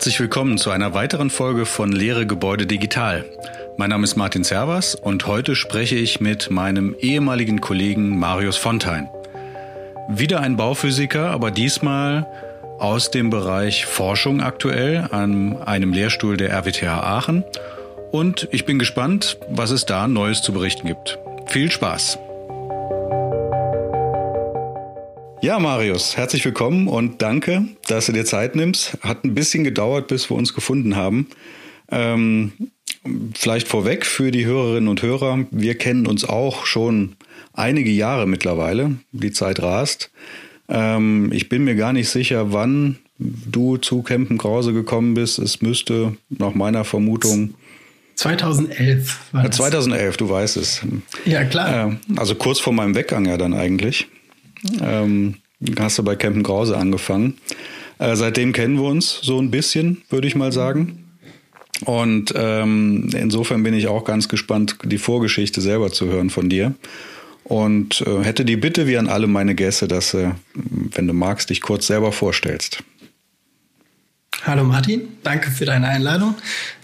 Herzlich willkommen zu einer weiteren Folge von Lehre Gebäude Digital. Mein Name ist Martin Servas und heute spreche ich mit meinem ehemaligen Kollegen Marius Fontein. Wieder ein Bauphysiker, aber diesmal aus dem Bereich Forschung aktuell an einem Lehrstuhl der RWTH Aachen. Und ich bin gespannt, was es da Neues zu berichten gibt. Viel Spaß! Ja, Marius, herzlich willkommen und danke, dass du dir Zeit nimmst. Hat ein bisschen gedauert, bis wir uns gefunden haben. Ähm, vielleicht vorweg für die Hörerinnen und Hörer. Wir kennen uns auch schon einige Jahre mittlerweile. Die Zeit rast. Ähm, ich bin mir gar nicht sicher, wann du zu Campen Krause gekommen bist. Es müsste nach meiner Vermutung 2011 war das. 2011, du weißt es. Ja, klar. Äh, also kurz vor meinem Weggang ja dann eigentlich. Ähm, hast du bei Campen Krause angefangen. Äh, seitdem kennen wir uns so ein bisschen, würde ich mal sagen. Und ähm, insofern bin ich auch ganz gespannt, die Vorgeschichte selber zu hören von dir. Und äh, hätte die Bitte wie an alle meine Gäste, dass, äh, wenn du magst, dich kurz selber vorstellst. Hallo Martin, danke für deine Einladung.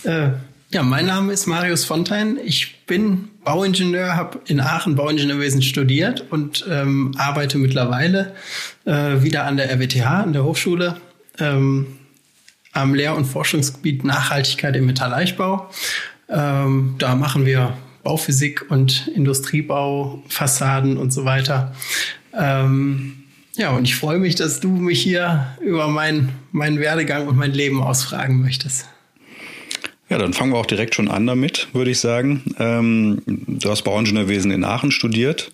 Äh, ja, mein Name ist Marius Fontein. Ich bin Bauingenieur, habe in Aachen Bauingenieurwesen studiert und ähm, arbeite mittlerweile äh, wieder an der RWTH, an der Hochschule, ähm, am Lehr- und Forschungsgebiet Nachhaltigkeit im Metalleichbau. Ähm, da machen wir Bauphysik und Industriebau, Fassaden und so weiter. Ähm, ja, und ich freue mich, dass du mich hier über mein, meinen Werdegang und mein Leben ausfragen möchtest. Ja, dann fangen wir auch direkt schon an damit, würde ich sagen. Ähm, du hast Bauingenieurwesen in Aachen studiert.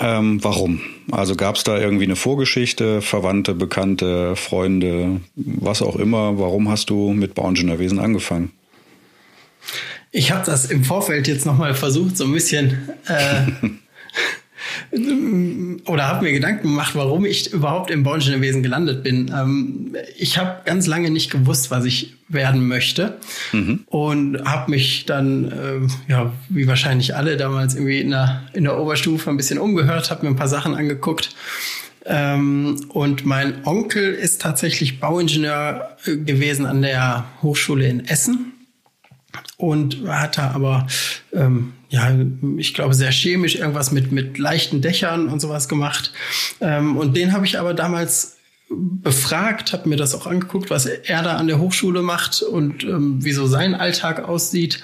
Ähm, warum? Also gab es da irgendwie eine Vorgeschichte, Verwandte, Bekannte, Freunde, was auch immer? Warum hast du mit Bauingenieurwesen angefangen? Ich habe das im Vorfeld jetzt nochmal versucht, so ein bisschen äh, oder habe mir Gedanken gemacht, warum ich überhaupt im Bauingenieurwesen gelandet bin. Ähm, ich habe ganz lange nicht gewusst, was ich werden möchte mhm. und habe mich dann, äh, ja, wie wahrscheinlich alle damals irgendwie in der, in der Oberstufe ein bisschen umgehört, habe mir ein paar Sachen angeguckt. Ähm, und mein Onkel ist tatsächlich Bauingenieur äh, gewesen an der Hochschule in Essen und hat da aber ähm, ja, ich glaube, sehr chemisch irgendwas mit, mit leichten Dächern und sowas gemacht. Ähm, und den habe ich aber damals befragt, habe mir das auch angeguckt, was er da an der Hochschule macht und ähm, wie so sein Alltag aussieht.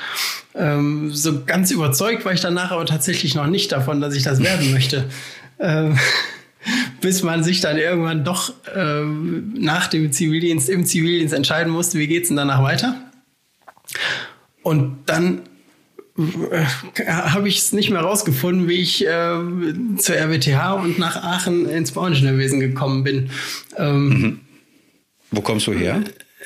Ähm, so ganz überzeugt war ich danach aber tatsächlich noch nicht davon, dass ich das werden möchte. Ähm, bis man sich dann irgendwann doch ähm, nach dem Zivildienst, im Zivildienst entscheiden musste, wie geht's denn danach weiter. Und dann habe ich es nicht mehr rausgefunden, wie ich äh, zur RWTH und nach Aachen ins Bauingenieurwesen gekommen bin. Ähm, mhm. Wo kommst du her?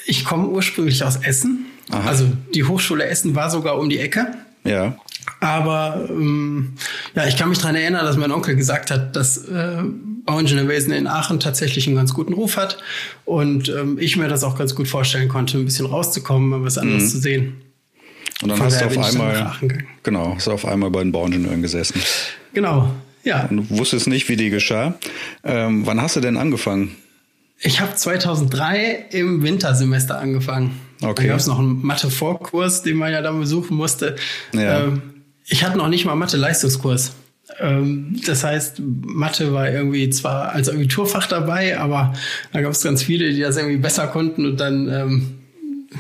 Ich komme ursprünglich aus Essen. Aha. Also die Hochschule Essen war sogar um die Ecke. Ja. Aber ähm, ja, ich kann mich daran erinnern, dass mein Onkel gesagt hat, dass äh, Bauingenieurwesen in Aachen tatsächlich einen ganz guten Ruf hat und ähm, ich mir das auch ganz gut vorstellen konnte, ein bisschen rauszukommen, mal was anderes mhm. zu sehen. Und dann Von hast du auf einmal, genau, hast du auf einmal bei den Bauingenieuren gesessen. Genau, ja. Und du wusstest nicht, wie die geschah. Ähm, wann hast du denn angefangen? Ich habe 2003 im Wintersemester angefangen. Okay. Da gab es noch einen Mathe-Vorkurs, den man ja dann besuchen musste. Ja. Ähm, ich hatte noch nicht mal Mathe-Leistungskurs. Ähm, das heißt, Mathe war irgendwie zwar als Abiturfach dabei, aber da gab es ganz viele, die das irgendwie besser konnten und dann ähm,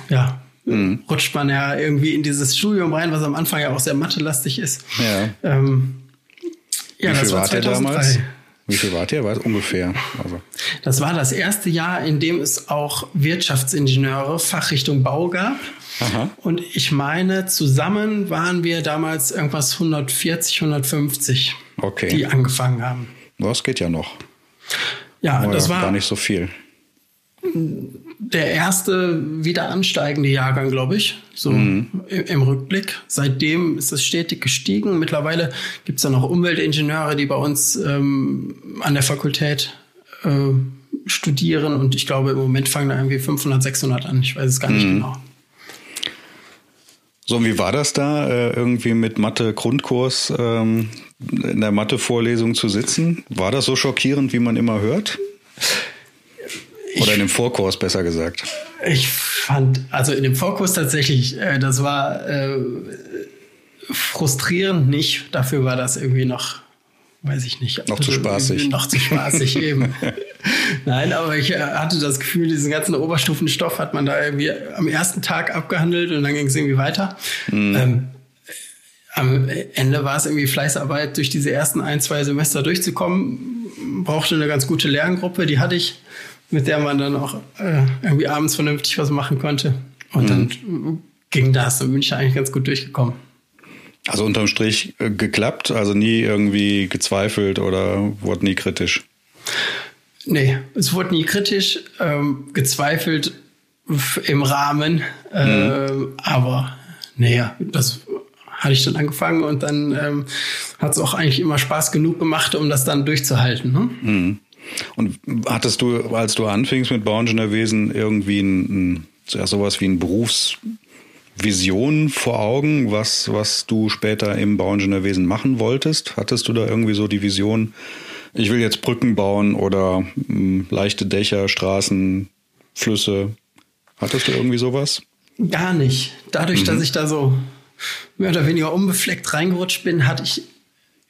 ja, mhm. rutscht man ja irgendwie in dieses Studium rein, was am Anfang ja auch sehr mathelastig ist. Ja. Ähm, ja, Wie viel das war 2003. damals? Wie viel wart ihr? Was ungefähr? Also. Das war das erste Jahr, in dem es auch Wirtschaftsingenieure Fachrichtung Bau gab. Aha. Und ich meine, zusammen waren wir damals irgendwas 140, 150, okay. die angefangen haben. Das geht ja noch. Ja, Aber das war gar nicht so viel der erste wieder ansteigende Jahrgang, glaube ich, so mhm. im, Rückblick. Seitdem ist es stetig gestiegen. Mittlerweile gibt es ja noch Umweltingenieure, die bei uns ähm, an der Fakultät äh, studieren und ich glaube, im Moment fangen da irgendwie 500, 600 an. Ich weiß es gar nicht mhm. genau. So, und wie war das da, äh, irgendwie mit Mathe-Grundkurs ähm, in der Mathe-Vorlesung zu sitzen? War das so schockierend, wie man immer hört? Oder in dem Vorkurs besser gesagt. Ich fand, also in dem Vorkurs tatsächlich, äh, das war äh, frustrierend nicht. Dafür war das irgendwie noch, weiß ich nicht. Noch zu spaßig. Noch zu spaßig eben. Nein, aber ich äh, hatte das Gefühl, diesen ganzen Oberstufenstoff hat man da irgendwie am ersten Tag abgehandelt und dann ging es irgendwie weiter. Mhm. Ähm, am Ende war es irgendwie Fleißarbeit, durch diese ersten ein, zwei Semester durchzukommen. Brauchte eine ganz gute Lerngruppe, die hatte ich, mit der man dann auch äh, irgendwie abends vernünftig was machen konnte. Und mhm. dann ging das, dann bin ich eigentlich ganz gut durchgekommen. Also unterm Strich äh, geklappt, also nie irgendwie gezweifelt oder wurde nie kritisch? Nee, es wurde nie kritisch, ähm, gezweifelt im Rahmen, äh, mhm. aber naja, das hatte ich dann angefangen und dann ähm, hat es auch eigentlich immer Spaß genug gemacht, um das dann durchzuhalten. Ne? Mhm. Und hattest du, als du anfingst mit Bauingenieurwesen, irgendwie ein, ein, sowas wie ein Berufsvision vor Augen, was, was du später im Bauingenieurwesen machen wolltest? Hattest du da irgendwie so die Vision, ich will jetzt Brücken bauen oder mh, hm, leichte Dächer, Straßen, Flüsse? Hattest du irgendwie sowas? Gar nicht. Dadurch, mhm. dass ich da so mehr oder weniger unbefleckt reingerutscht bin, hatte ich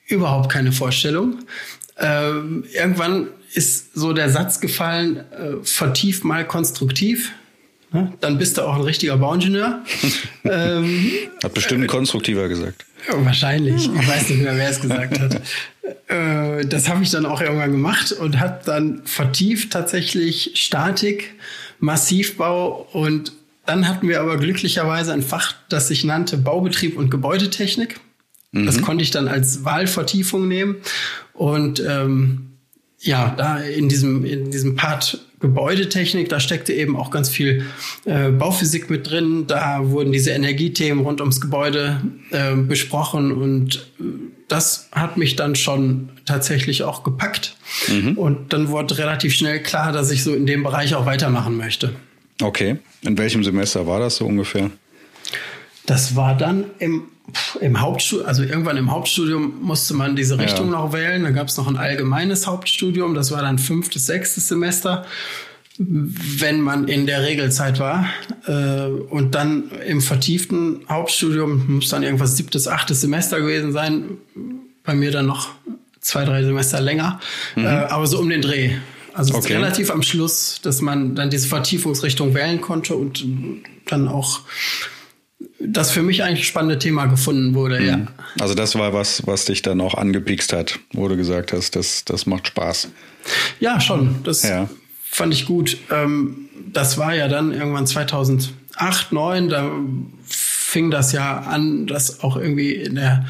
überhaupt keine Vorstellung. Ähm, irgendwann ist so der Satz gefallen, äh, vertief mal konstruktiv. Ne? Dann bist du auch ein richtiger Bauingenieur. ähm, hat bestimmt ein konstruktiver gesagt. Wahrscheinlich. Ich weiß nicht mehr, wer es gesagt hat. Äh, das habe ich dann auch irgendwann gemacht und habe dann vertieft tatsächlich Statik, Massivbau und dann hatten wir aber glücklicherweise ein Fach, das sich nannte Baubetrieb und Gebäudetechnik. Mhm. Das konnte ich dann als Wahlvertiefung nehmen. Und ähm, ja, da in diesem, in diesem Part Gebäudetechnik, da steckte eben auch ganz viel äh, Bauphysik mit drin. Da wurden diese Energiethemen rund ums Gebäude äh, besprochen und äh, das hat mich dann schon tatsächlich auch gepackt. Mhm. Und dann wurde relativ schnell klar, dass ich so in dem Bereich auch weitermachen möchte. Okay. In welchem Semester war das so ungefähr? Das war dann im, im Hauptstudium, also irgendwann im Hauptstudium musste man diese Richtung ja. noch wählen. Da gab es noch ein allgemeines Hauptstudium, das war dann fünftes, sechstes Semester, wenn man in der Regelzeit war. Äh, und dann im vertieften Hauptstudium muss dann irgendwas siebtes, achtes Semester gewesen sein. Bei mir dann noch zwei, drei Semester länger. Mhm. Äh, aber so um den Dreh. Also okay. relativ am Schluss, dass man dann diese Vertiefungsrichtung wählen konnte und dann auch das für mich eigentlich spannende Thema gefunden wurde, mhm. ja. Also das war was, was dich dann auch angepikst hat, wo du gesagt hast, das, das macht Spaß. Ja, schon. Das ja. fand ich gut. Ähm, das war ja dann irgendwann 2008, 2009, da fing das ja an, dass auch irgendwie in der,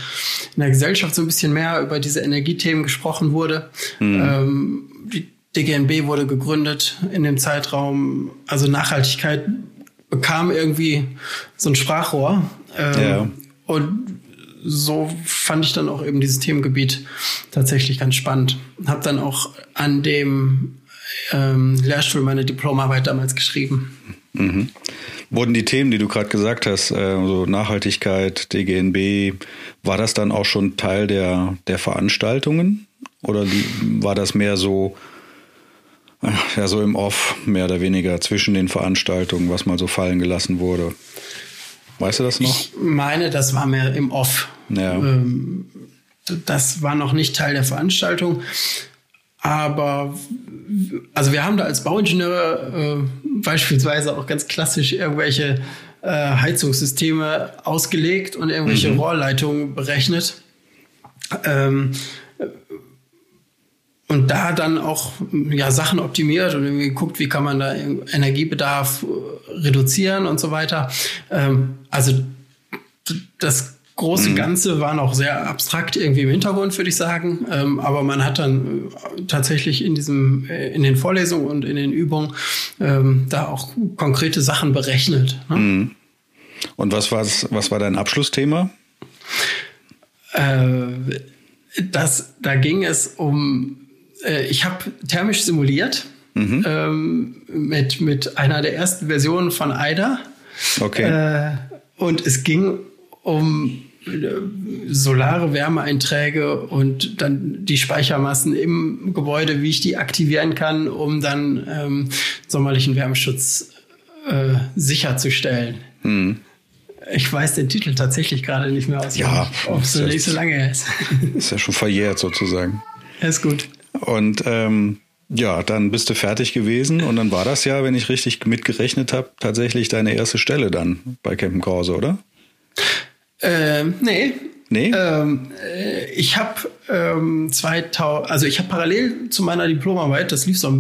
in der Gesellschaft so ein bisschen mehr über diese Energiethemen gesprochen wurde. Mhm. Ähm, die DGNB wurde gegründet in dem Zeitraum. Also Nachhaltigkeit bekam irgendwie so ein Sprachrohr. Ähm, ja. Und so fand ich dann auch eben dieses Themengebiet tatsächlich ganz spannend. Hab dann auch an dem ähm, Lehrstuhl meine Diplomarbeit damals geschrieben. Mhm. Wurden die Themen, die du gerade gesagt hast, äh, so Nachhaltigkeit, DGNB, war das dann auch schon Teil der, der Veranstaltungen? Oder war das mehr so ja, so im Off, mehr oder weniger zwischen den Veranstaltungen, was mal so fallen gelassen wurde. Weißt du das noch? Ich meine, das war mehr im Off. Ja. Ähm, das war noch nicht Teil der Veranstaltung. Aber also wir haben da als Bauingenieure äh, beispielsweise auch ganz klassisch irgendwelche äh, Heizungssysteme ausgelegt und irgendwelche mhm. Rohrleitungen berechnet. Ähm, und da dann auch ja, Sachen optimiert und irgendwie guckt, wie kann man da Energiebedarf äh, reduzieren und so weiter. Ähm, also das große mhm. Ganze war noch sehr abstrakt irgendwie im Hintergrund, würde ich sagen. Ähm, aber man hat dann äh, tatsächlich in diesem, äh, in den Vorlesungen und in den Übungen ähm, da auch konkrete Sachen berechnet. Ne? Mhm. Und was war was war dein Abschlussthema? Äh, das, da ging es um äh, ich habe thermisch simuliert mhm. ähm, mit, mit einer der ersten Versionen von AIDA. Okay. Äh, und es ging um äh, solare Wärmeeinträge und dann die Speichermassen im Gebäude, wie ich die aktivieren kann, um dann ähm, sommerlichen Wärmeschutz äh, sicherzustellen. Mhm. Ich weiß den Titel tatsächlich gerade nicht mehr aus. Ja, ob es nicht so lange ist. Ist ja schon verjährt sozusagen. ist gut. Und ähm, ja, dann bist du fertig gewesen und dann war das ja, wenn ich richtig mitgerechnet habe, tatsächlich deine erste Stelle dann bei Campen Krause, oder? Ähm, nee. Nee? Ähm, äh, ich habe ähm, 2000, also ich habe parallel zu meiner Diplomarbeit, das lief so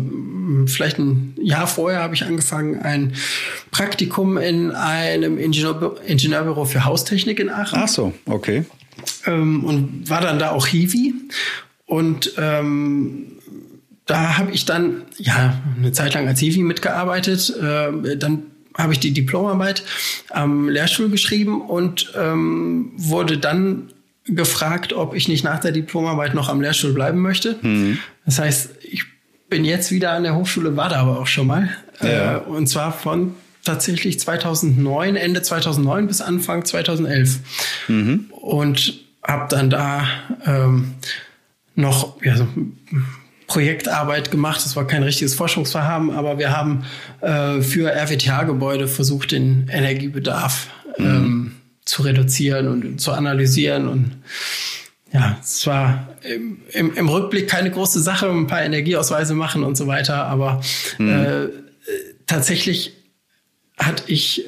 vielleicht ein Jahr vorher, habe ich angefangen, ein Praktikum in einem Ingenieur, Ingenieurbüro für Haustechnik in Aachen. Ach so, okay. Ähm, und war dann da auch Hiwi und ähm, da habe ich dann ja eine Zeit lang als Hiwi mitgearbeitet. Äh, dann habe ich die Diplomarbeit am Lehrstuhl geschrieben und ähm, wurde dann gefragt, ob ich nicht nach der Diplomarbeit noch am Lehrstuhl bleiben möchte. Mhm. Das heißt, ich bin jetzt wieder an der Hochschule, war da aber auch schon mal. Ja. Äh, und zwar von tatsächlich 2009, Ende 2009 bis Anfang 2011. Mhm. Und habe dann da ähm, noch ja, so Projektarbeit gemacht. Es war kein richtiges Forschungsvorhaben, aber wir haben äh, für RWTH-Gebäude versucht, den Energiebedarf mhm. ähm, zu reduzieren und zu analysieren. Und ja, es war im, im, im, Rückblick keine große Sache, ein paar Energieausweise machen und so weiter, aber mhm. äh, tatsächlich hatte ich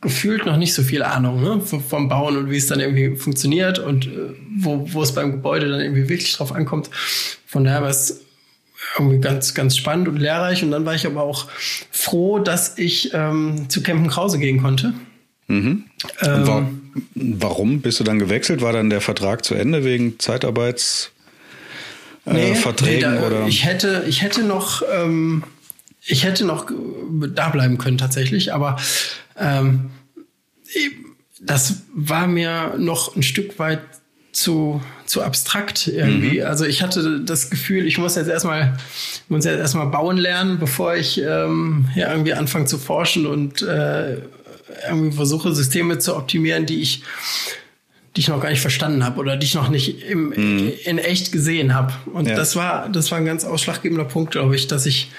gefühlt noch nicht so viel Ahnung ne, vom Bauen und wie es dann irgendwie funktioniert und äh, wo, wo es beim Gebäude dann irgendwie wirklich drauf ankommt. Von daher war es irgendwie ganz, ganz spannend und lehrreich. Und dann war ich aber auch froh, dass ich ähm, zu Campen Krause gehen konnte. Mhm. Ähm, war, warum bist du dann gewechselt? War dann der Vertrag zu Ende wegen Zeitarbeitsverträgen? Äh, nee, nee, oder? Ich hätte, ich hätte noch, ähm, ich hätte noch da bleiben können tatsächlich, aber ähm, das war mir noch ein Stück weit zu, zu abstrakt irgendwie. Mhm. Also ich hatte das Gefühl, ich muss jetzt erstmal, muss jetzt erstmal bauen lernen, bevor ich ähm, ja, irgendwie anfange zu forschen und äh, irgendwie versuche, Systeme zu optimieren, die ich, die ich noch gar nicht verstanden habe oder die ich noch nicht im, mhm. in echt gesehen habe. Und ja. das war, das war ein ganz ausschlaggebender Punkt, glaube ich, dass ich,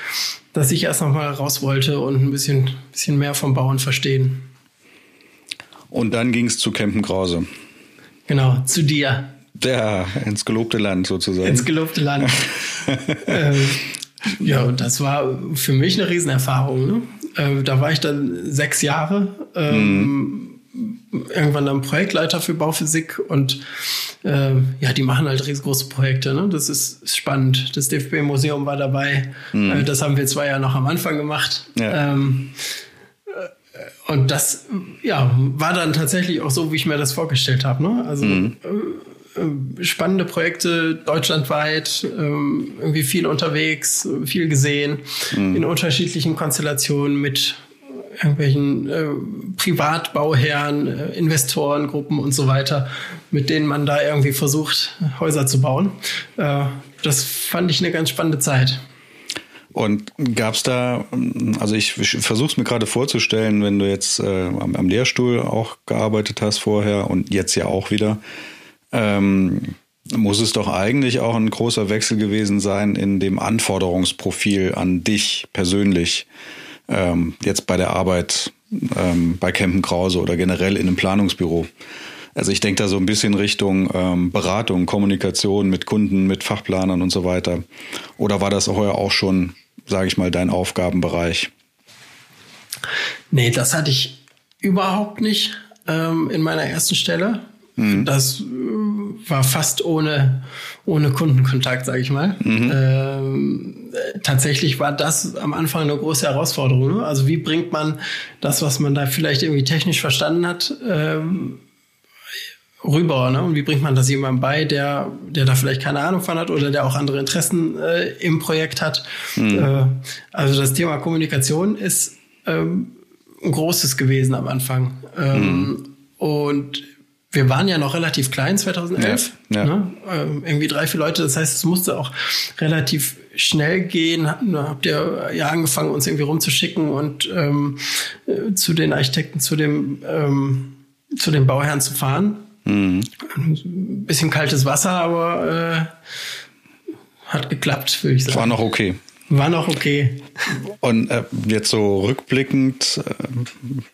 dass ich erst noch mal raus wollte und ein bisschen, bisschen mehr vom Bauen verstehen. Und dann ging es zu Campen Krause. Genau, zu dir. Ja, ins gelobte Land sozusagen. Ins gelobte Land. ähm, ja, und das war für mich eine Riesenerfahrung. Ne? Äh, da war ich dann sechs Jahre. Ähm, mhm. Irgendwann dann Projektleiter für Bauphysik und äh, ja, die machen halt riesengroße Projekte. Ne? Das ist, ist spannend. Das DFB-Museum war dabei. Mhm. Äh, das haben wir zwei Jahre noch am Anfang gemacht. Ja. Ähm, und das ja, war dann tatsächlich auch so, wie ich mir das vorgestellt habe. Ne? Also mhm. äh, äh spannende Projekte deutschlandweit, äh, irgendwie viel unterwegs, viel gesehen, mhm. in unterschiedlichen Konstellationen mit irgendwelchen äh, Privatbauherren, äh, Investorengruppen und so weiter, mit denen man da irgendwie versucht, Häuser zu bauen. Äh, das fand ich eine ganz spannende Zeit. Und gab es da, also ich versuche es mir gerade vorzustellen, wenn du jetzt äh, am, am, Lehrstuhl auch gearbeitet hast vorher und jetzt ja auch wieder, ähm, muss es doch eigentlich auch ein großer Wechsel gewesen sein in dem Anforderungsprofil an dich persönlich, ähm, jetzt bei der Arbeit ähm, bei Campen Krause oder generell in einem Planungsbüro. Also ich denke da so ein bisschen Richtung ähm, Beratung, Kommunikation mit Kunden, mit Fachplanern und so weiter. Oder war das heuer auch schon sage ich mal, dein Aufgabenbereich? Nee, das hatte ich überhaupt nicht ähm, in meiner ersten Stelle. Mhm. Das äh, war fast ohne, ohne Kundenkontakt, sage ich mal. Mhm. Ähm, tatsächlich war das am Anfang eine große Herausforderung. Ne? Also wie bringt man das, was man da vielleicht irgendwie technisch verstanden hat, ähm, rüber, ne? Und wie bringt man das jemandem bei, der, der da vielleicht keine Ahnung von hat oder der auch andere Interessen äh, im Projekt hat? Mhm. Äh, also das Thema Kommunikation ist ähm, ein großes gewesen am Anfang. Ähm, mhm. Und wir waren ja noch relativ klein 2011, ja, ja. Ne? Ähm, irgendwie drei, vier Leute. Das heißt, es musste auch relativ schnell gehen. Habt ihr ja angefangen, uns irgendwie rumzuschicken und ähm, äh, zu den Architekten, zu dem ähm, zu den Bauherren zu fahren. Mhm. Ein bisschen kaltes Wasser, aber äh, hat geklappt, würde ich sagen. War noch okay. War noch okay. Und äh, jetzt so rückblickend, äh,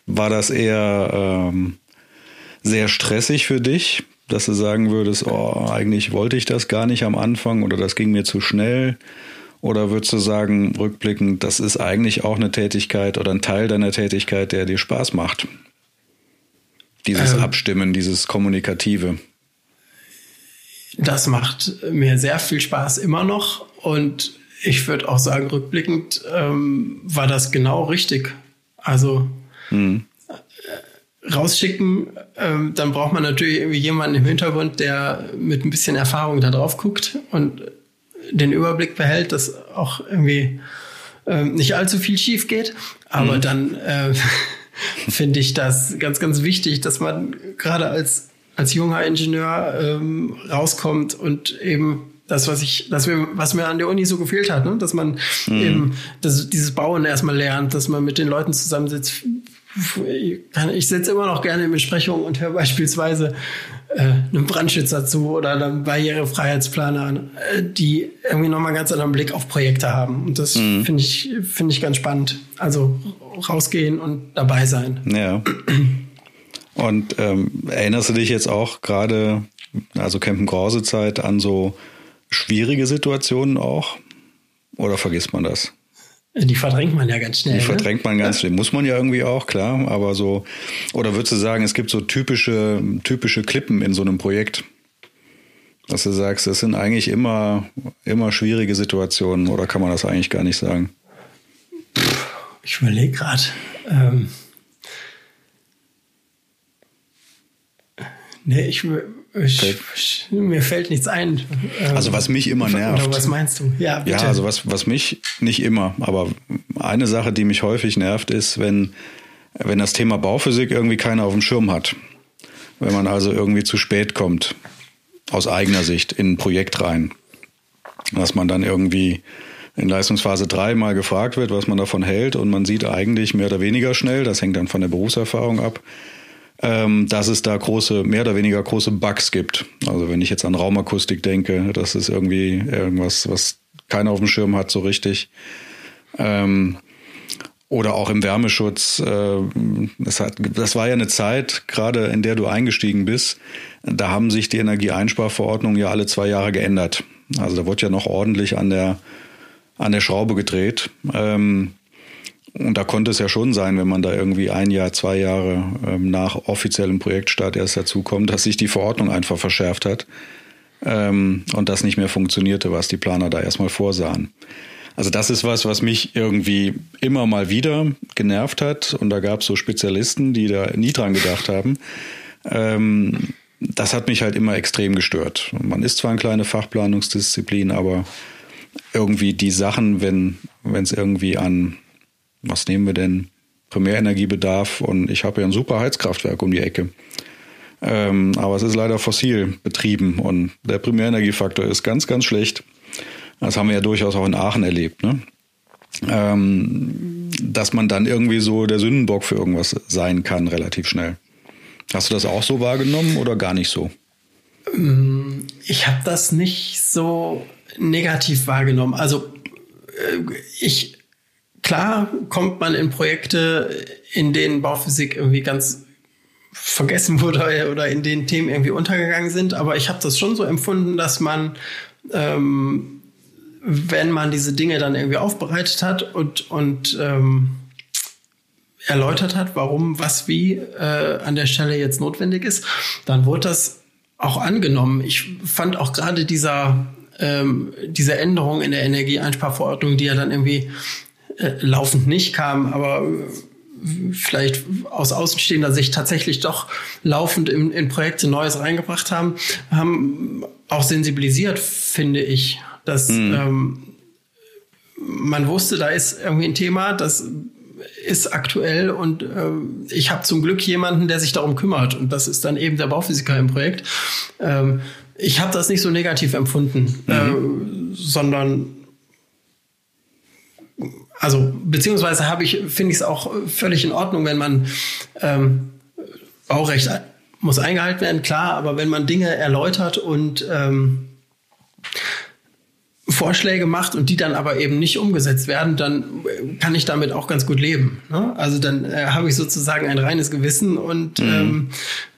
war das eher ähm, sehr stressig für dich, dass du sagen würdest, oh, eigentlich wollte ich das gar nicht am Anfang oder das ging mir zu schnell? Oder würdest du sagen, rückblickend, das ist eigentlich auch eine Tätigkeit oder ein Teil deiner Tätigkeit, der dir Spaß macht? Dieses ähm, Abstimmen, dieses Kommunikative. Das macht mir sehr viel Spaß immer noch. Und ich würde auch sagen, rückblickend ähm, war das genau richtig. Also hm. Rausschicken, ähm, dann braucht man natürlich irgendwie jemanden im Hintergrund, der mit ein bisschen Erfahrung da drauf guckt und den Überblick behält, dass auch irgendwie ähm, nicht allzu viel schief geht. Aber mhm. dann äh, finde ich das ganz, ganz wichtig, dass man gerade als, als junger Ingenieur ähm, rauskommt und eben das, was ich, das mir, was mir an der Uni so gefehlt hat, ne? dass man mhm. eben das, dieses Bauen erstmal lernt, dass man mit den Leuten zusammensitzt. Ich sitze immer noch gerne in Besprechungen und höre beispielsweise äh, einem Brandschützer zu oder einem Barrierefreiheitsplaner an, äh, die irgendwie nochmal ganz anderen Blick auf Projekte haben. Und das mhm. finde ich, finde ich ganz spannend. Also rausgehen und dabei sein. Ja. Und ähm, erinnerst du dich jetzt auch gerade, also Campen Grause Zeit, an so schwierige Situationen auch? Oder vergisst man das? Die verdrängt man ja ganz schnell. Die ne? verdrängt man ganz schnell. Muss man ja irgendwie auch, klar. Aber so, oder würdest du sagen, es gibt so typische, typische Klippen in so einem Projekt? Dass du sagst, das sind eigentlich immer, immer schwierige Situationen oder kann man das eigentlich gar nicht sagen? Ich überlege gerade. Ähm nee, ich, ich, mir fällt nichts ein. Also was mich immer nervt. Oder was meinst du? Ja, bitte. ja also was, was mich nicht immer, aber eine Sache, die mich häufig nervt, ist, wenn, wenn das Thema Bauphysik irgendwie keiner auf dem Schirm hat. Wenn man also irgendwie zu spät kommt, aus eigener Sicht, in ein Projekt rein. Dass man dann irgendwie in Leistungsphase 3 mal gefragt wird, was man davon hält und man sieht eigentlich mehr oder weniger schnell, das hängt dann von der Berufserfahrung ab, ähm, dass es da große, mehr oder weniger große Bugs gibt. Also wenn ich jetzt an Raumakustik denke, das ist irgendwie irgendwas, was keiner auf dem Schirm hat so richtig. Ähm, oder auch im Wärmeschutz. Äh, das, hat, das war ja eine Zeit, gerade in der du eingestiegen bist, da haben sich die Energieeinsparverordnungen ja alle zwei Jahre geändert. Also da wurde ja noch ordentlich an der, an der Schraube gedreht. Ähm, und da konnte es ja schon sein, wenn man da irgendwie ein Jahr, zwei Jahre ähm, nach offiziellem Projektstart erst dazukommt, dass sich die Verordnung einfach verschärft hat ähm, und das nicht mehr funktionierte, was die Planer da erstmal vorsahen. Also das ist was, was mich irgendwie immer mal wieder genervt hat. Und da gab es so Spezialisten, die da nie dran gedacht haben. Ähm, das hat mich halt immer extrem gestört. Man ist zwar eine kleine Fachplanungsdisziplin, aber irgendwie die Sachen, wenn es irgendwie an was nehmen wir denn? Primärenergiebedarf und ich habe ja ein super Heizkraftwerk um die Ecke. Ähm, aber es ist leider fossil betrieben und der Primärenergiefaktor ist ganz, ganz schlecht. Das haben wir ja durchaus auch in Aachen erlebt, ne? Ähm, dass man dann irgendwie so der Sündenbock für irgendwas sein kann, relativ schnell. Hast du das auch so wahrgenommen oder gar nicht so? Ähm, ich habe das nicht so negativ wahrgenommen. Also äh, ich klar kommt man in Projekte, in denen Bauphysik irgendwie ganz vergessen wurde oder in denen Themen irgendwie untergegangen sind. Aber ich habe das schon so empfunden, dass man, ähm, wenn man diese Dinge dann irgendwie aufbereitet hat und, und ähm, erläutert hat, warum was wie äh, an der Stelle jetzt notwendig ist, dann wurde das auch angenommen. Ich fand auch gerade dieser ähm, diese Änderung in der Energieeinsparverordnung, die ja dann irgendwie äh, laufend nicht kam, aber äh, vielleicht aus außenstehender Sicht tatsächlich doch laufend in, in Projekte Neues reingebracht haben, haben auch sensibilisiert, finde ich, dass mhm. ähm, man wusste, da ist irgendwie ein Thema, das ist aktuell und äh, ich habe zum Glück jemanden, der sich darum kümmert und das ist dann eben der Bauphysiker im Projekt. Ähm, ich habe das nicht so negativ empfunden, mhm. äh, sondern also beziehungsweise habe ich, finde ich es auch völlig in Ordnung, wenn man ähm, Baurecht muss eingehalten werden, klar, aber wenn man Dinge erläutert und ähm, Vorschläge macht und die dann aber eben nicht umgesetzt werden, dann kann ich damit auch ganz gut leben. Ne? Also dann äh, habe ich sozusagen ein reines Gewissen und mhm. ähm,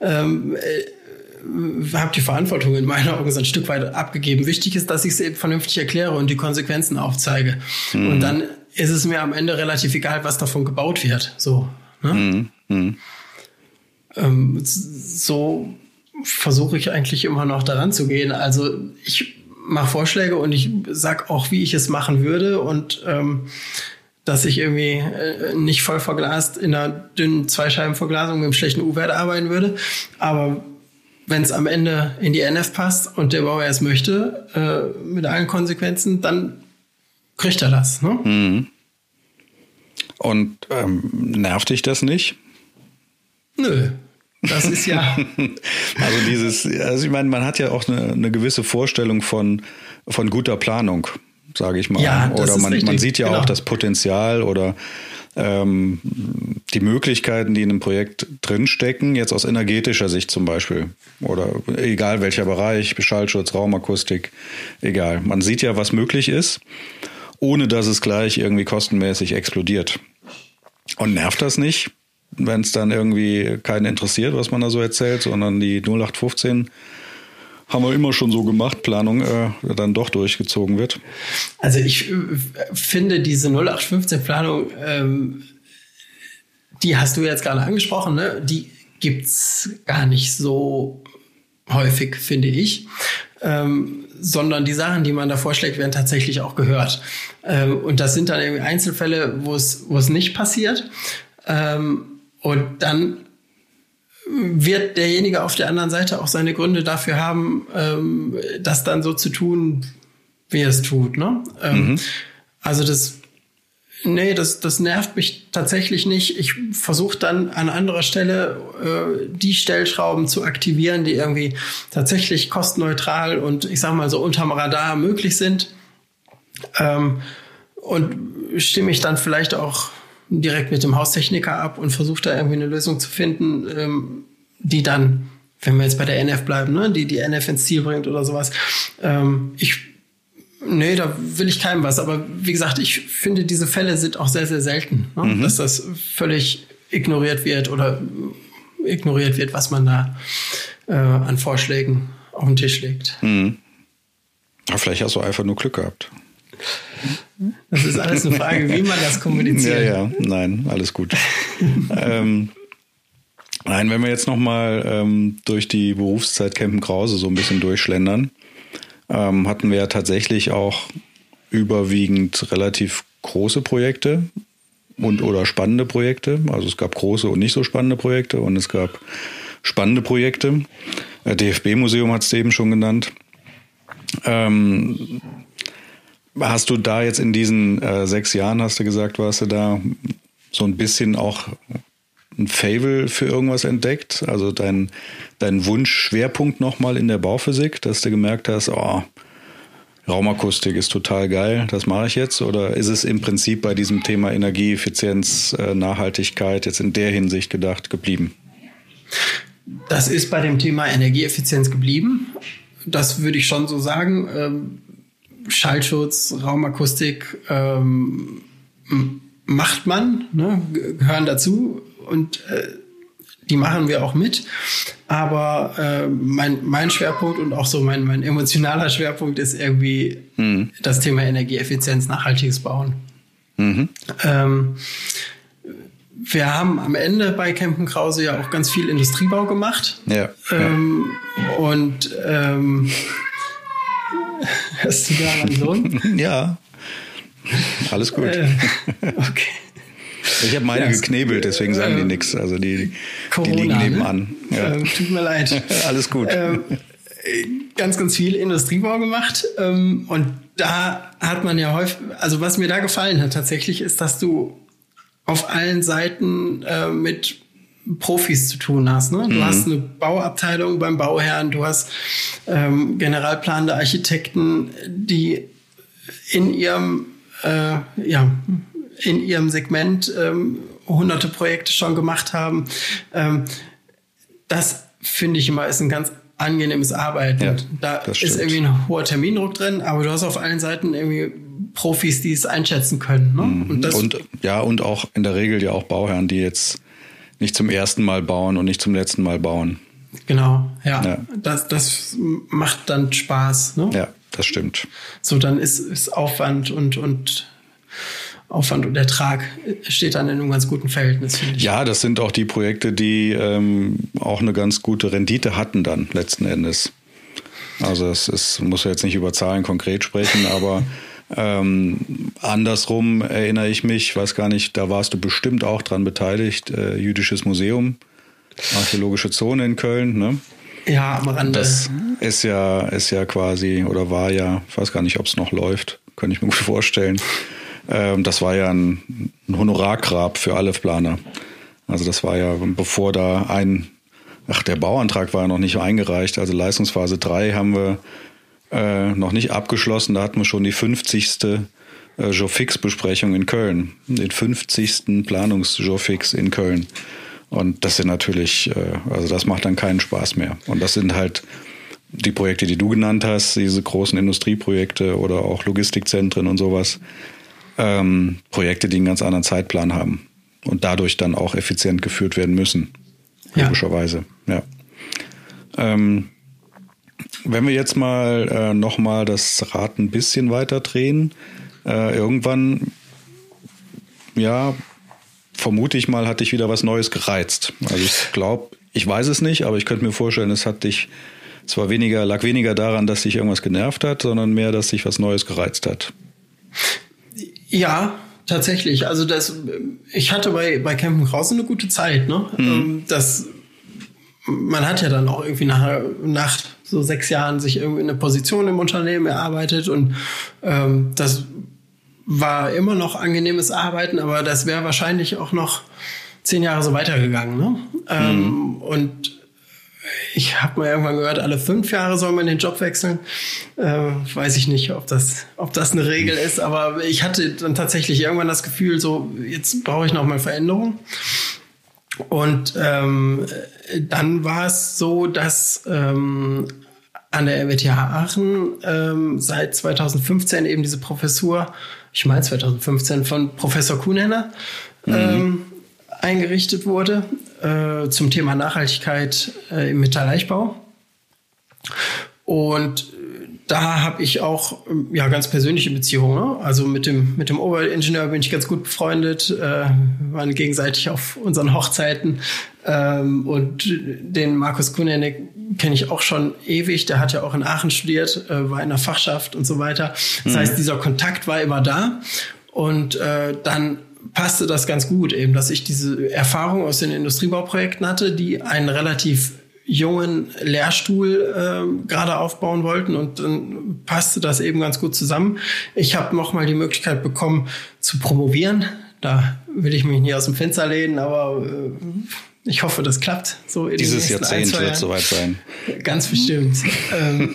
ähm, äh, habe die Verantwortung in meiner Augen so ein Stück weit abgegeben. Wichtig ist, dass ich es eben vernünftig erkläre und die Konsequenzen aufzeige. Mhm. Und dann ist es mir am Ende relativ egal, was davon gebaut wird. So. Ne? Mhm. mhm. Ähm, so versuche ich eigentlich immer noch daran zu gehen. Also ich mache Vorschläge und ich sag auch, wie ich es machen würde und ähm, dass ich irgendwie äh, nicht voll verglast in einer dünnen Zweischeibenverglasung mit einem schlechten U-Wert arbeiten würde. Aber wenn es am Ende in die NF passt und der Bauer es möchte, äh, mit allen Konsequenzen, dann kriegt er das. Ne? Mhm. Und ähm, nervt dich das nicht? Nö. Das ist ja. also dieses, also ich meine, man hat ja auch eine, eine gewisse Vorstellung von, von guter Planung, sage ich mal. Ja, das oder man, man sieht ja genau. auch das Potenzial oder ähm, die Möglichkeiten, die in einem Projekt drinstecken, jetzt aus energetischer Sicht zum Beispiel. Oder egal welcher Bereich, Beschallschutz, Raumakustik, egal. Man sieht ja, was möglich ist, ohne dass es gleich irgendwie kostenmäßig explodiert. Und nervt das nicht? wenn es dann irgendwie keinen interessiert, was man da so erzählt, sondern die 0815 haben wir immer schon so gemacht, Planung äh, dann doch durchgezogen wird. Also ich äh, finde diese 0815 Planung, ähm, die hast du jetzt gerade angesprochen, ne? die gibt's gar nicht so häufig, finde ich. Ähm, sondern die Sachen, die man da vorschlägt, werden tatsächlich auch gehört. Ähm, und das sind dann irgendwie Einzelfälle, wo es wo es nicht passiert. Ähm, und dann wird derjenige auf der anderen Seite auch seine Gründe dafür haben, ähm, das dann so zu tun, wie er es tut. Ne? Ähm, mhm. Also das, nee, das, das nervt mich tatsächlich nicht. Ich versuche dann an anderer Stelle äh, die Stellschrauben zu aktivieren, die irgendwie tatsächlich kostenneutral und ich sag mal so unterm Radar möglich sind. Ähm, und stimme ich dann vielleicht auch direkt mit dem Haustechniker ab und versucht da irgendwie eine Lösung zu finden, ähm, die dann, wenn wir jetzt bei der NF bleiben, ne, die die NF ins Ziel bringt oder sowas. Ähm, ich, nee, da will ich keinem was. Aber wie gesagt, ich finde, diese Fälle sind auch sehr, sehr selten, ne, mhm. dass das völlig ignoriert wird oder ignoriert wird, was man da äh, an Vorschlägen auf den Tisch legt. Mhm. Ja, vielleicht hast du einfach nur Glück gehabt. Das ist alles eine Frage, wie man das kommuniziert. Ja, ja, nein, alles gut. ähm, nein, wenn wir jetzt nochmal ähm, durch die Berufszeit Campen Krause so ein bisschen durchschlendern, ähm, hatten wir ja tatsächlich auch überwiegend relativ große Projekte und oder spannende Projekte. Also es gab große und nicht so spannende Projekte und es gab spannende Projekte. Äh, DFB-Museum hat es eben schon genannt. Ähm, Hast du da jetzt in diesen äh, sechs Jahren, hast du gesagt, warst du da so ein bisschen auch ein Fable für irgendwas entdeckt? Also dein, dein Wunsch-Schwerpunkt nochmal in der Bauphysik, dass du gemerkt hast, oh, Raumakustik ist total geil, das mache ich jetzt? Oder ist es im Prinzip bei diesem Thema Energieeffizienz, äh, Nachhaltigkeit jetzt in der Hinsicht gedacht geblieben? Das ist bei dem Thema Energieeffizienz geblieben. Das würde ich schon so sagen. Ähm, Schallschutz, Raumakustik ähm, macht man, ne, gehören dazu und äh, die machen wir auch mit. Aber äh, mein, mein Schwerpunkt und auch so mein, mein emotionaler Schwerpunkt ist irgendwie mhm. das Thema Energieeffizienz, nachhaltiges Bauen. Mhm. Ähm, wir haben am Ende bei Campen Krause ja auch ganz viel Industriebau gemacht. Ja. Ähm, ja. Und ähm, Hörst du da meinen Sohn? ja. Alles gut. Äh, okay. Ich habe meine ja, geknebelt, deswegen sagen die äh, nichts. Also die, Corona, die liegen ne? nebenan. Ja. Äh, tut mir leid. Alles gut. Ähm, ganz, ganz viel Industriebau gemacht. Ähm, und da hat man ja häufig, also was mir da gefallen hat tatsächlich, ist, dass du auf allen Seiten äh, mit Profis zu tun hast. Ne? Du mhm. hast eine Bauabteilung beim Bauherrn, du hast ähm, generalplanende Architekten, die in ihrem, äh, ja, in ihrem Segment ähm, hunderte Projekte schon gemacht haben. Ähm, das finde ich immer ist ein ganz angenehmes Arbeiten. Ja, da ist irgendwie ein hoher Termindruck drin, aber du hast auf allen Seiten irgendwie Profis, die es einschätzen können. Ne? Und das, Und ja, und auch in der Regel ja auch Bauherren, die jetzt nicht zum ersten Mal bauen und nicht zum letzten Mal bauen. genau, ja, Ja. Das, das macht dann Spaß. Ne? Ja, das stimmt. So, dann ist, ist Aufwand und, und Aufwand und Ertrag steht dann in einem ganz guten Verhältnis, finde ich. Ja, das sind auch die Projekte, die ähm, auch eine ganz gute Rendite hatten dann letzten Endes. Also es ist, muss jetzt nicht über Zahlen konkret sprechen, aber ähm, andersrum erinnere ich mich, weiß gar nicht, da warst du bestimmt auch dran beteiligt, äh, Jüdisches Museum, Archäologische Zone in Köln, ne? Ja, am Rande. Das ist ja, ist ja quasi, oder war ja, ich weiß gar nicht, ob es noch läuft, könnte ich mir gut vorstellen. Ähm, das war ja ein, ein Honorargrab für alle Planer. Also das war ja, bevor da ein, ach, der Bauantrag war ja noch nicht eingereicht, also Leistungsphase 3 haben wir äh, noch nicht abgeschlossen, da hatten wir schon die 50. Äh, Jofix-Besprechung in Köln, den 50. Planungs-Jofix in Köln. Und das sind natürlich, äh, also das macht dann keinen Spaß mehr. Und das sind halt die Projekte, die du genannt hast, diese großen Industrieprojekte oder auch Logistikzentren und sowas. Ähm, Projekte, die einen ganz anderen Zeitplan haben und dadurch dann auch effizient geführt werden müssen. Ja. Logischerweise, ja. Ähm, wenn wir jetzt mal äh, nochmal das Rad ein bisschen weiter drehen, äh, irgendwann, ja, vermute ich mal, hat dich wieder was Neues gereizt. Also ich glaube, ich weiß es nicht, aber ich könnte mir vorstellen, es hat dich zwar weniger, lag weniger daran, dass dich irgendwas genervt hat, sondern mehr, dass dich was Neues gereizt hat. Ja, tatsächlich. Also das, ich hatte bei, bei Campen Krause eine gute Zeit. Ne? Ähm, Das, man hat ja dann auch irgendwie nach, nach so sechs Jahren sich irgendwie eine Position im Unternehmen erarbeitet und ähm, das war immer noch angenehmes Arbeiten, aber das wäre wahrscheinlich auch noch zehn Jahre so weitergegangen. Ne? Ähm, und ich habe mal irgendwann gehört, alle fünf Jahre soll man den Job wechseln. Äh, weiß ich nicht, ob das, ob das eine Regel ist, aber ich hatte dann tatsächlich irgendwann das Gefühl, so jetzt brauche ich noch mal Veränderung. Und ähm, dann war es so, dass ähm, an der RWTH Aachen ähm, seit 2015 eben diese Professur, ich meine 2015 von Professor Kuhnhenner ähm, eingerichtet wurde äh, zum Thema Nachhaltigkeit äh, im Metalleichbau. Und da habe ich auch ähm, ja ganz persönliche Beziehungen. Ne? Also mit dem mit dem Oberingenieur bin ich ganz gut befreundet, äh, wir waren gegenseitig auf unseren Hochzeiten ähm, und den Markus Kunenek kenne ich auch schon ewig. Der hat ja auch in Aachen studiert, äh, war in der Fachschaft und so weiter. Das heißt, dieser Kontakt war immer da und äh, dann passte das ganz gut eben, dass ich diese Erfahrung aus den Industriebauprojekten hatte, die einen relativ jungen Lehrstuhl äh, gerade aufbauen wollten und dann passte das eben ganz gut zusammen. Ich habe nochmal die Möglichkeit bekommen zu promovieren. Da will ich mich nicht aus dem Fenster lehnen, aber äh, ich hoffe, das klappt. So in Dieses Jahrzehnt wird soweit sein. Ganz bestimmt. ähm,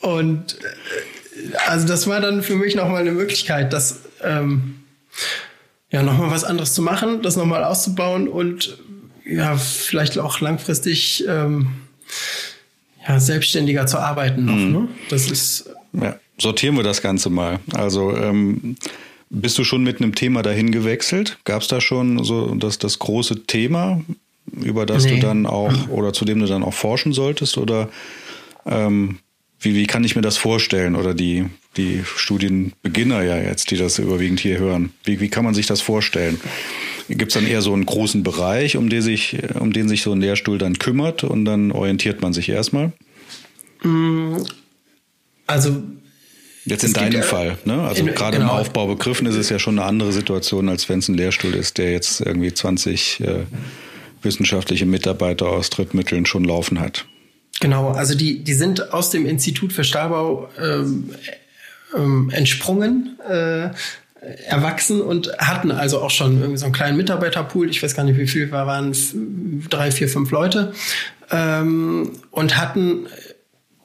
und äh, also das war dann für mich nochmal eine Möglichkeit, das ähm, ja nochmal was anderes zu machen, das nochmal auszubauen und ja, vielleicht auch langfristig ähm, ja, selbstständiger zu arbeiten noch. Ne? Das ist Ja, sortieren wir das Ganze mal. Also ähm, bist du schon mit einem Thema dahin gewechselt? Gab es da schon so das, das große Thema, über das Nee. du dann auch oder zu dem du dann auch forschen solltest? Oder ähm, wie, wie kann ich mir das vorstellen? Oder die, die Studienbeginner ja jetzt, die das überwiegend hier hören. Wie, wie kann man sich das vorstellen? Gibt es dann eher so einen großen Bereich, um den, sich, um den sich so ein Lehrstuhl dann kümmert und dann orientiert man sich erstmal? also Jetzt in deinem Fall, ne? Also in- gerade im genau. Aufbau begriffen ist es ja schon eine andere Situation, als wenn es ein Lehrstuhl ist, der jetzt irgendwie 20 äh, wissenschaftliche Mitarbeiter aus Drittmitteln schon laufen hat. Genau, also die, die sind aus dem Institut für Stahlbau ähm, ähm, entsprungen, äh, erwachsen und hatten also auch schon irgendwie so einen kleinen Mitarbeiterpool. Ich weiß gar nicht, wie viel wir waren, drei, vier, fünf Leute. Ähm, und hatten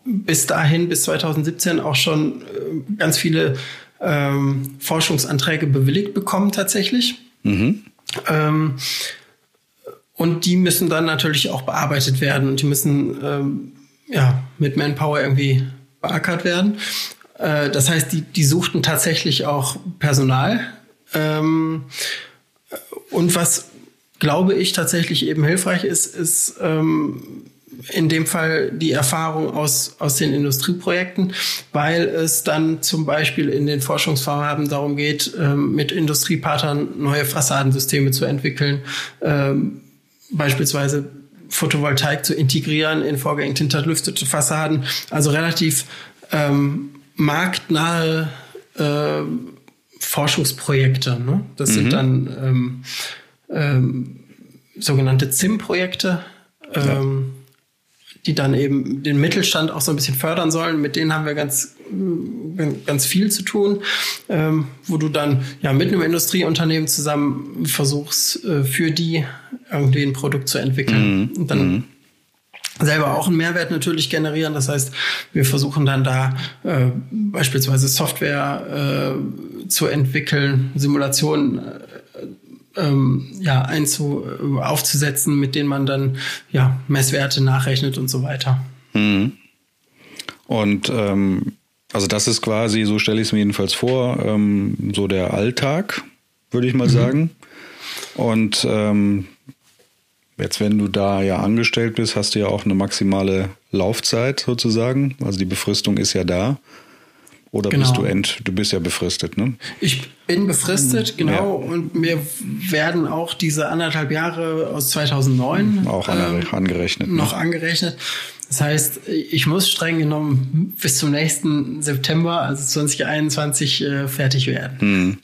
bis dahin, bis 2017 auch schon äh, ganz viele ähm, Forschungsanträge bewilligt bekommen tatsächlich. Ähm, und die müssen dann natürlich auch bearbeitet werden und die müssen ähm, ja, mit Manpower irgendwie beackert werden. Äh, das heißt, die, die suchten tatsächlich auch Personal. Ähm, und was glaube ich tatsächlich eben hilfreich ist, ist ähm, in dem Fall die Erfahrung aus, aus den Industrieprojekten, weil es dann zum Beispiel in den Forschungsvorhaben darum geht, ähm, mit Industriepartnern neue Fassadensysteme zu entwickeln, ähm, beispielsweise Photovoltaik zu integrieren in vorgängig hinterlüftete Fassaden, also relativ ähm, marktnahe äh, Forschungsprojekte. Ne? Das mhm. sind dann ähm, ähm, sogenannte ZIM-Projekte. Ähm, ja die dann eben den Mittelstand auch so ein bisschen fördern sollen. Mit denen haben wir ganz, ganz viel zu tun, ähm, wo du dann ja mit einem Industrieunternehmen zusammen versuchst, äh, für die irgendwie ein Produkt zu entwickeln. Mhm. Und dann mhm. Selber auch einen Mehrwert natürlich generieren. Das heißt, wir versuchen dann da äh, beispielsweise Software äh, zu entwickeln, Simulationen äh, ähm, ja, einzu, äh, aufzusetzen, mit denen man dann ja, Messwerte nachrechnet und so weiter. Mhm. Und ähm, also das ist quasi, so stelle ich es mir jedenfalls vor, ähm, so der Alltag, würde ich mal mhm. sagen. Und ähm, jetzt, wenn du da ja angestellt bist, hast du ja auch eine maximale Laufzeit sozusagen. Also die Befristung ist ja da. Oder genau. bist du end, du bist ja befristet, ne? Ich bin befristet, hm, genau. Ja. Und mir werden auch diese anderthalb Jahre aus 2009 auch ähm, angerechnet. Ne? Noch angerechnet. Das heißt, ich muss streng genommen bis zum nächsten September, also 2021, äh, fertig werden. Hm.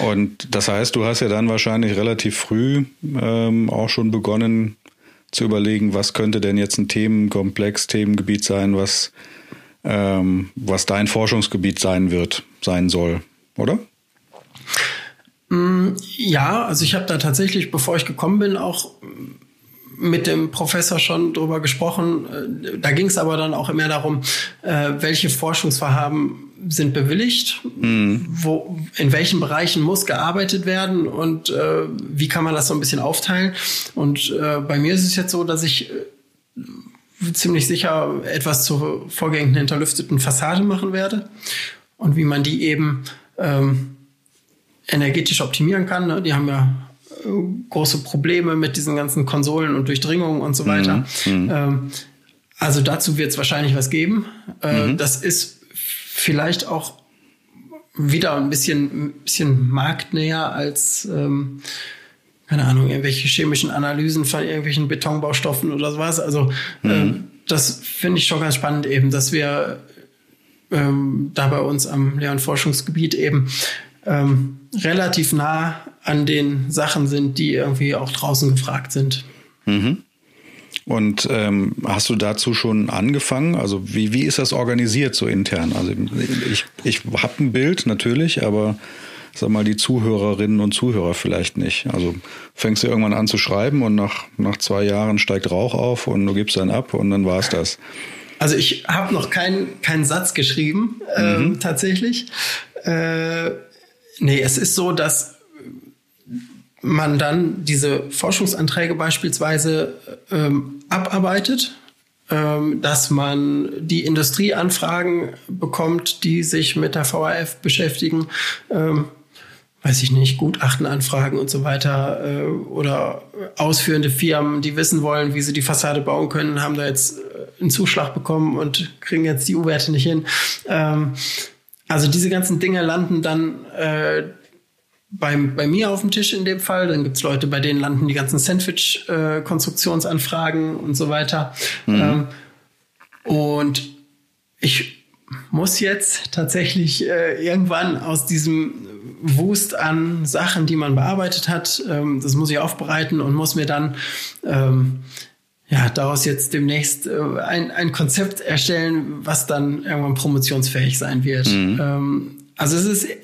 Und das heißt, du hast ja dann wahrscheinlich relativ früh ähm, auch schon begonnen zu überlegen, was könnte denn jetzt ein Themenkomplex, Themengebiet sein, was ähm, was dein Forschungsgebiet sein wird, sein soll, oder? Mm, ja, also ich habe da tatsächlich, bevor ich gekommen bin, auch mit dem Professor schon drüber gesprochen. Äh, da ging es aber dann auch mehr darum, äh, welche Forschungsvorhaben sind bewilligt, mhm. wo, in welchen Bereichen muss gearbeitet werden und äh, wie kann man das so ein bisschen aufteilen. Und äh, bei mir ist es jetzt so, dass ich äh, ziemlich sicher etwas zur vorgängigen hinterlüfteten Fassade machen werde und wie man die eben ähm, energetisch optimieren kann. Ne? Die haben ja äh, große Probleme mit diesen ganzen Konsolen und Durchdringungen und so weiter. Mhm. mhm. Ähm, also dazu wird es wahrscheinlich was geben. Äh, mhm. Das ist vielleicht auch wieder ein bisschen, ein bisschen marktnäher als ähm, keine Ahnung, irgendwelche chemischen Analysen von irgendwelchen Betonbaustoffen oder sowas. Also mhm. ähm, das finde ich schon ganz spannend eben, dass wir ähm, da bei uns am Lehr- und Forschungsgebiet eben ähm, relativ nah an den Sachen sind, die irgendwie auch draußen gefragt sind. Mhm. Und ähm, hast du dazu schon angefangen? Also wie, wie ist das organisiert so intern? Also ich, ich habe ein Bild natürlich, aber sag mal, die Zuhörerinnen und Zuhörer vielleicht nicht. Also fängst du irgendwann an zu schreiben und nach, nach zwei Jahren steigt Rauch auf und du gibst dann ab und dann war es das. Also ich habe noch keinen keinen Satz geschrieben, ähm, mhm. tatsächlich. Äh, nee, es ist so, dass man dann diese Forschungsanträge beispielsweise ähm, abarbeitet, ähm, dass man die Industrieanfragen bekommt, die sich mit der VAF beschäftigen. Ähm, weiß ich nicht, Gutachtenanfragen und so weiter äh, oder ausführende Firmen, die wissen wollen, wie sie die Fassade bauen können, haben da jetzt äh, einen Zuschlag bekommen und kriegen jetzt die U-Werte nicht hin. Ähm, also diese ganzen Dinge landen dann äh, bei, bei mir auf dem Tisch in dem Fall. Dann gibt's Leute, bei denen landen die ganzen Sandwich-Konstruktionsanfragen äh, und so weiter. Mhm. Ähm, und ich muss jetzt tatsächlich äh, irgendwann aus diesem Wust an Sachen, die man bearbeitet hat. Ähm, das muss ich aufbereiten und muss mir dann ähm, ja, daraus jetzt demnächst äh, ein, ein Konzept erstellen, was dann irgendwann promotionsfähig sein wird. Mhm. Ähm, also es ist äh,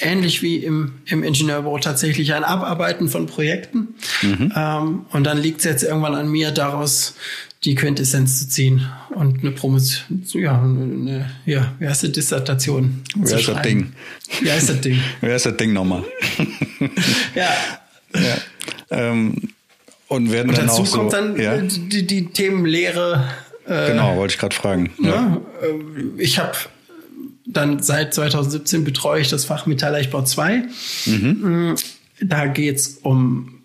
ähnlich wie im, im Ingenieurbüro tatsächlich ein Abarbeiten von Projekten. Mhm. Ähm, und dann liegt es jetzt irgendwann an mir, daraus die Quintessenz zu ziehen und eine Promotion, ja, eine, ja, wie heißt die Dissertation? Wie heißt das Ding? Wie heißt das Ding? wie heißt das Ding nochmal? ja. ja. Ähm, und werden und dann dazu auch kommt so, dann ja? die, die Themenlehre genau, wollte ich gerade fragen. Ja. ja ich habe dann seit 2017 betreue ich das Fach Metalleichtbau 2. Mhm. Da geht's um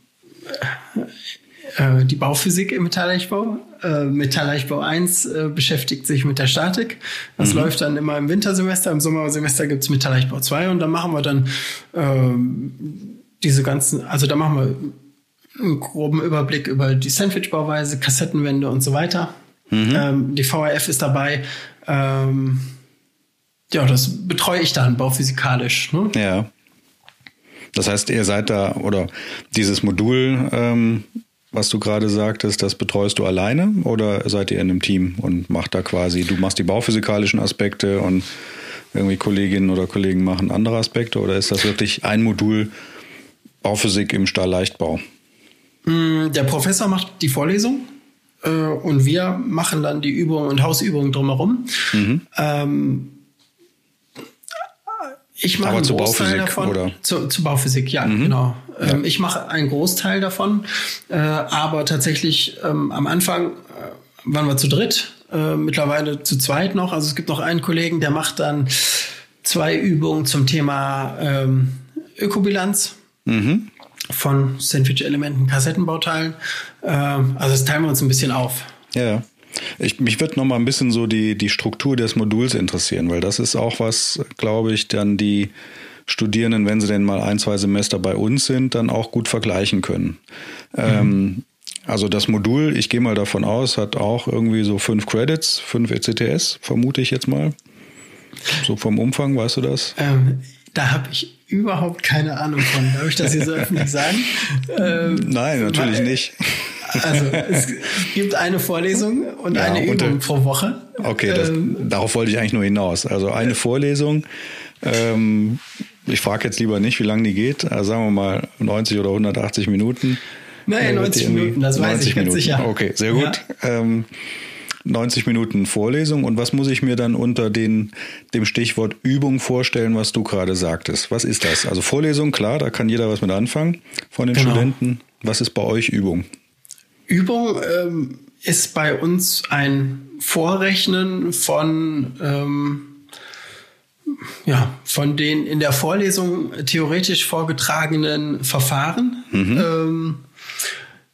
äh, die Bauphysik im Metalleichtbau. Äh, Metalleichtbau 1 äh, beschäftigt sich mit der Statik. Das mhm. läuft dann immer im Wintersemester. Im Sommersemester gibt's Metalleichtbau 2 und da machen wir dann äh, diese ganzen, also da machen wir einen groben Überblick über die Sandwich-Bauweise, Kassettenwände und so weiter. Mhm. Ähm, die VRF ist dabei. Ähm, ja, das betreue ich dann bauphysikalisch. Ne? Ja. Das heißt, ihr seid da, oder dieses Modul, ähm, was du gerade sagtest, das betreust du alleine oder seid ihr in einem Team und macht da quasi, du machst die bauphysikalischen Aspekte und irgendwie Kolleginnen oder Kollegen machen andere Aspekte oder ist das wirklich ein Modul Bauphysik im Stahlleichtbau? Mm, der Professor macht die Vorlesung äh, und wir machen dann die Übungen und Hausübungen drumherum. Mhm. Ähm, ich mache einen Großteil davon. Oder? Zu, zu Bauphysik, ja, mhm. genau. Ähm, ja. Ich mache einen Großteil davon, äh, aber tatsächlich ähm, am Anfang äh, waren wir zu dritt, äh, mittlerweile zu zweit noch. Also es gibt noch einen Kollegen, der macht dann zwei Übungen zum Thema ähm, Ökobilanz. Mhm. Von Sandwich-Elementen, Kassettenbauteilen. Ähm, also das teilen wir uns ein bisschen auf. Ja. Ich, mich wird noch mal ein bisschen so die, die Struktur des Moduls interessieren, weil das ist auch was, glaube ich, dann die Studierenden, wenn sie denn mal ein, zwei Semester bei uns sind, dann auch gut vergleichen können. Mhm. Ähm, also das Modul, ich gehe mal davon aus, hat auch irgendwie so fünf Credits, fünf ECTS, vermute ich jetzt mal. So vom Umfang, weißt du das? Ähm, da habe ich überhaupt keine Ahnung von. Darf ich das hier so öffentlich sagen? Ähm, Nein, natürlich weil, nicht. Also es gibt eine Vorlesung und ja, eine Übung und, pro Woche. Okay, das, ähm, darauf wollte ich eigentlich nur hinaus. Also eine Vorlesung. Ähm, ich frage jetzt lieber nicht, wie lange die geht. Also sagen wir mal 90 oder 180 Minuten. Nein, 90 Minuten, das weiß ich ganz sicher. Okay, sehr gut. Ja. Ähm, 90 Minuten Vorlesung und was muss ich mir dann unter den, dem Stichwort Übung vorstellen, was du gerade sagtest? Was ist das? Also Vorlesung, klar, da kann jeder was mit anfangen von den genau. Studenten. Was ist bei euch Übung? Übung ähm, ist bei uns ein Vorrechnen von ähm, ja, von den in der Vorlesung theoretisch vorgetragenen Verfahren. Mhm. Ähm,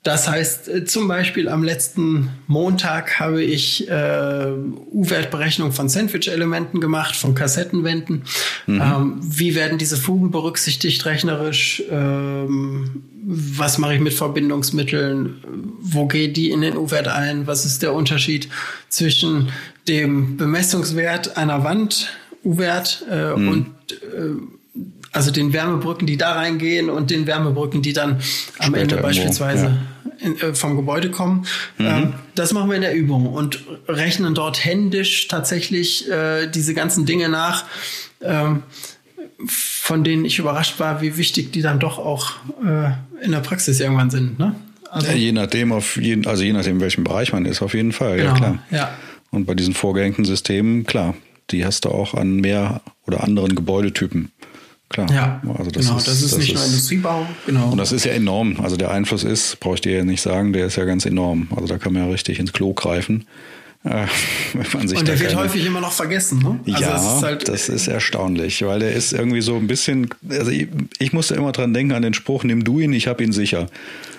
das heißt, äh, zum Beispiel am letzten Montag habe ich äh, U-Wertberechnung von Sandwich-Elementen gemacht, von Kassettenwänden. Mhm. Ähm, wie werden diese Fugen berücksichtigt rechnerisch? Ähm, was mache ich mit Verbindungsmitteln? Wo geht die in den U-Wert ein? Was ist der Unterschied zwischen dem Bemessungswert einer Wand, U-Wert, äh, mhm. und äh, also den Wärmebrücken, die da reingehen und den Wärmebrücken, die dann am Später Ende beispielsweise ja. in, äh, vom Gebäude kommen. Mhm. Ähm, das machen wir in der Übung und rechnen dort händisch tatsächlich äh, diese ganzen Dinge nach, ähm, von denen ich überrascht war, wie wichtig die dann doch auch äh, in der Praxis irgendwann sind. Ne? Also, ja, je nachdem, auf jeden, also je nachdem, in welchem Bereich man ist, auf jeden Fall, genau, ja klar. Ja. Und bei diesen vorgehängten Systemen, klar, die hast du auch an mehr oder anderen Gebäudetypen. Klar. Ja, also das genau, ist, das ist das nicht ist, nur Industriebau. Genau. Und das ist ja enorm. Also der Einfluss ist, brauche ich dir ja nicht sagen, der ist ja ganz enorm. Also da kann man ja richtig ins Klo greifen. Äh, und der wird häufig immer noch vergessen. Ne? Also ja, das ist, halt das ist erstaunlich, weil der ist irgendwie so ein bisschen, also ich, ich musste immer dran denken an den Spruch, nimm du ihn, ich hab ihn sicher.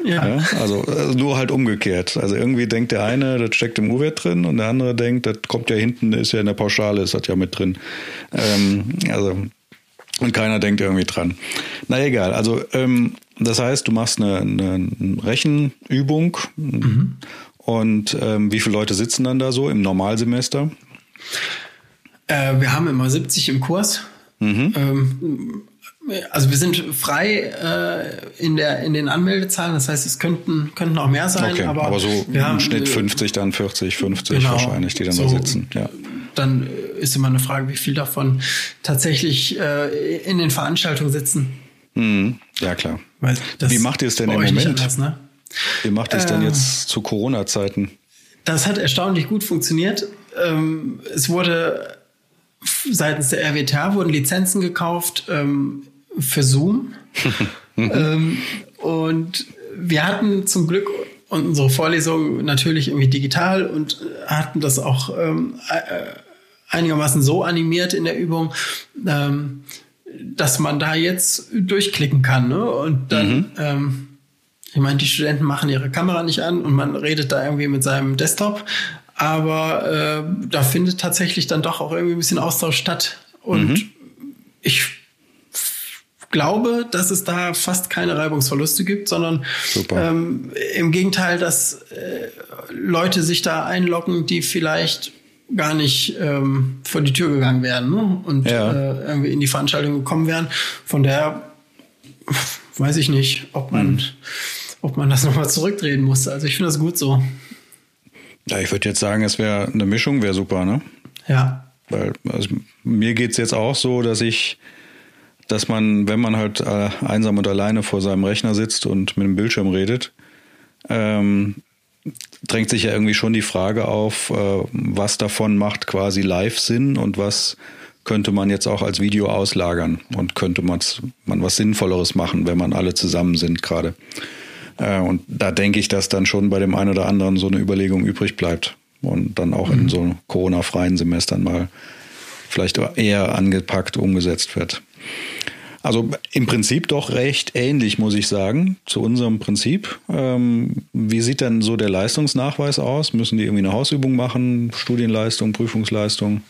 Ja. ja also, also, nur halt umgekehrt. Also irgendwie denkt der eine, das steckt im U-Wert drin und der andere denkt, das kommt ja hinten, ist ja in der Pauschale, ist das ja mit drin. Ähm, also und keiner denkt irgendwie dran. Na egal, also ähm, das heißt, du machst eine, eine Rechenübung mhm. und ähm, wie viele Leute sitzen dann da so im Normalsemester? Äh, wir haben immer 70 im Kurs. Mhm. Ähm, also wir sind frei äh, in, der, in den Anmeldezahlen, das heißt, es könnten, könnten auch mehr sein. Okay, aber, aber so im haben, Schnitt 50, dann 40, 50 genau, wahrscheinlich, die dann so, da sitzen. Ja. Dann ist immer eine Frage, wie viel davon tatsächlich äh, in den Veranstaltungen sitzen. Mhm. Ja, klar. wie macht ihr es denn im Moment? Anders, ne? Wie macht ihr es denn äh, jetzt zu Corona-Zeiten? Das hat erstaunlich gut funktioniert. Ähm, es wurde seitens der RWTH wurden Lizenzen gekauft ähm, für Zoom. ähm, und wir hatten zum Glück unsere Vorlesungen natürlich irgendwie digital und hatten das auch ähm, äh, einigermaßen so animiert in der Übung, ähm, dass man da jetzt durchklicken kann. Ne? Und dann, mhm. ähm, ich meine, die Studenten machen ihre Kamera nicht an und man redet da irgendwie mit seinem Desktop, aber äh, da findet tatsächlich dann doch auch irgendwie ein bisschen Austausch statt. Und mhm. ich glaube, dass es da fast keine Reibungsverluste gibt, sondern ähm, im Gegenteil, dass äh, Leute sich da einloggen, die vielleicht gar nicht ähm, vor die Tür gegangen wären ne? und ja. äh, irgendwie in die Veranstaltung gekommen wären. Von daher weiß ich nicht, ob man, mhm. ob man das nochmal zurückdrehen musste. Also ich finde das gut so. Ja, ich würde jetzt sagen, es wäre eine Mischung, wäre super, ne? Ja. Weil also, mir geht's jetzt auch so, dass ich dass man, wenn man halt äh, einsam und alleine vor seinem Rechner sitzt und mit dem Bildschirm redet, ähm, drängt sich ja irgendwie schon die Frage auf, äh, was davon macht quasi live Sinn und was könnte man jetzt auch als Video auslagern und könnte man was Sinnvolleres machen, wenn man alle zusammen sind gerade. Äh, und da denke ich, dass dann schon bei dem einen oder anderen so eine Überlegung übrig bleibt und dann auch mhm. in so Corona-freien Semestern mal vielleicht eher angepackt umgesetzt wird. Also im Prinzip doch recht ähnlich, muss ich sagen, zu unserem Prinzip. Ähm, wie sieht denn so der Leistungsnachweis aus? Müssen die irgendwie eine Hausübung machen? Studienleistung, Prüfungsleistung?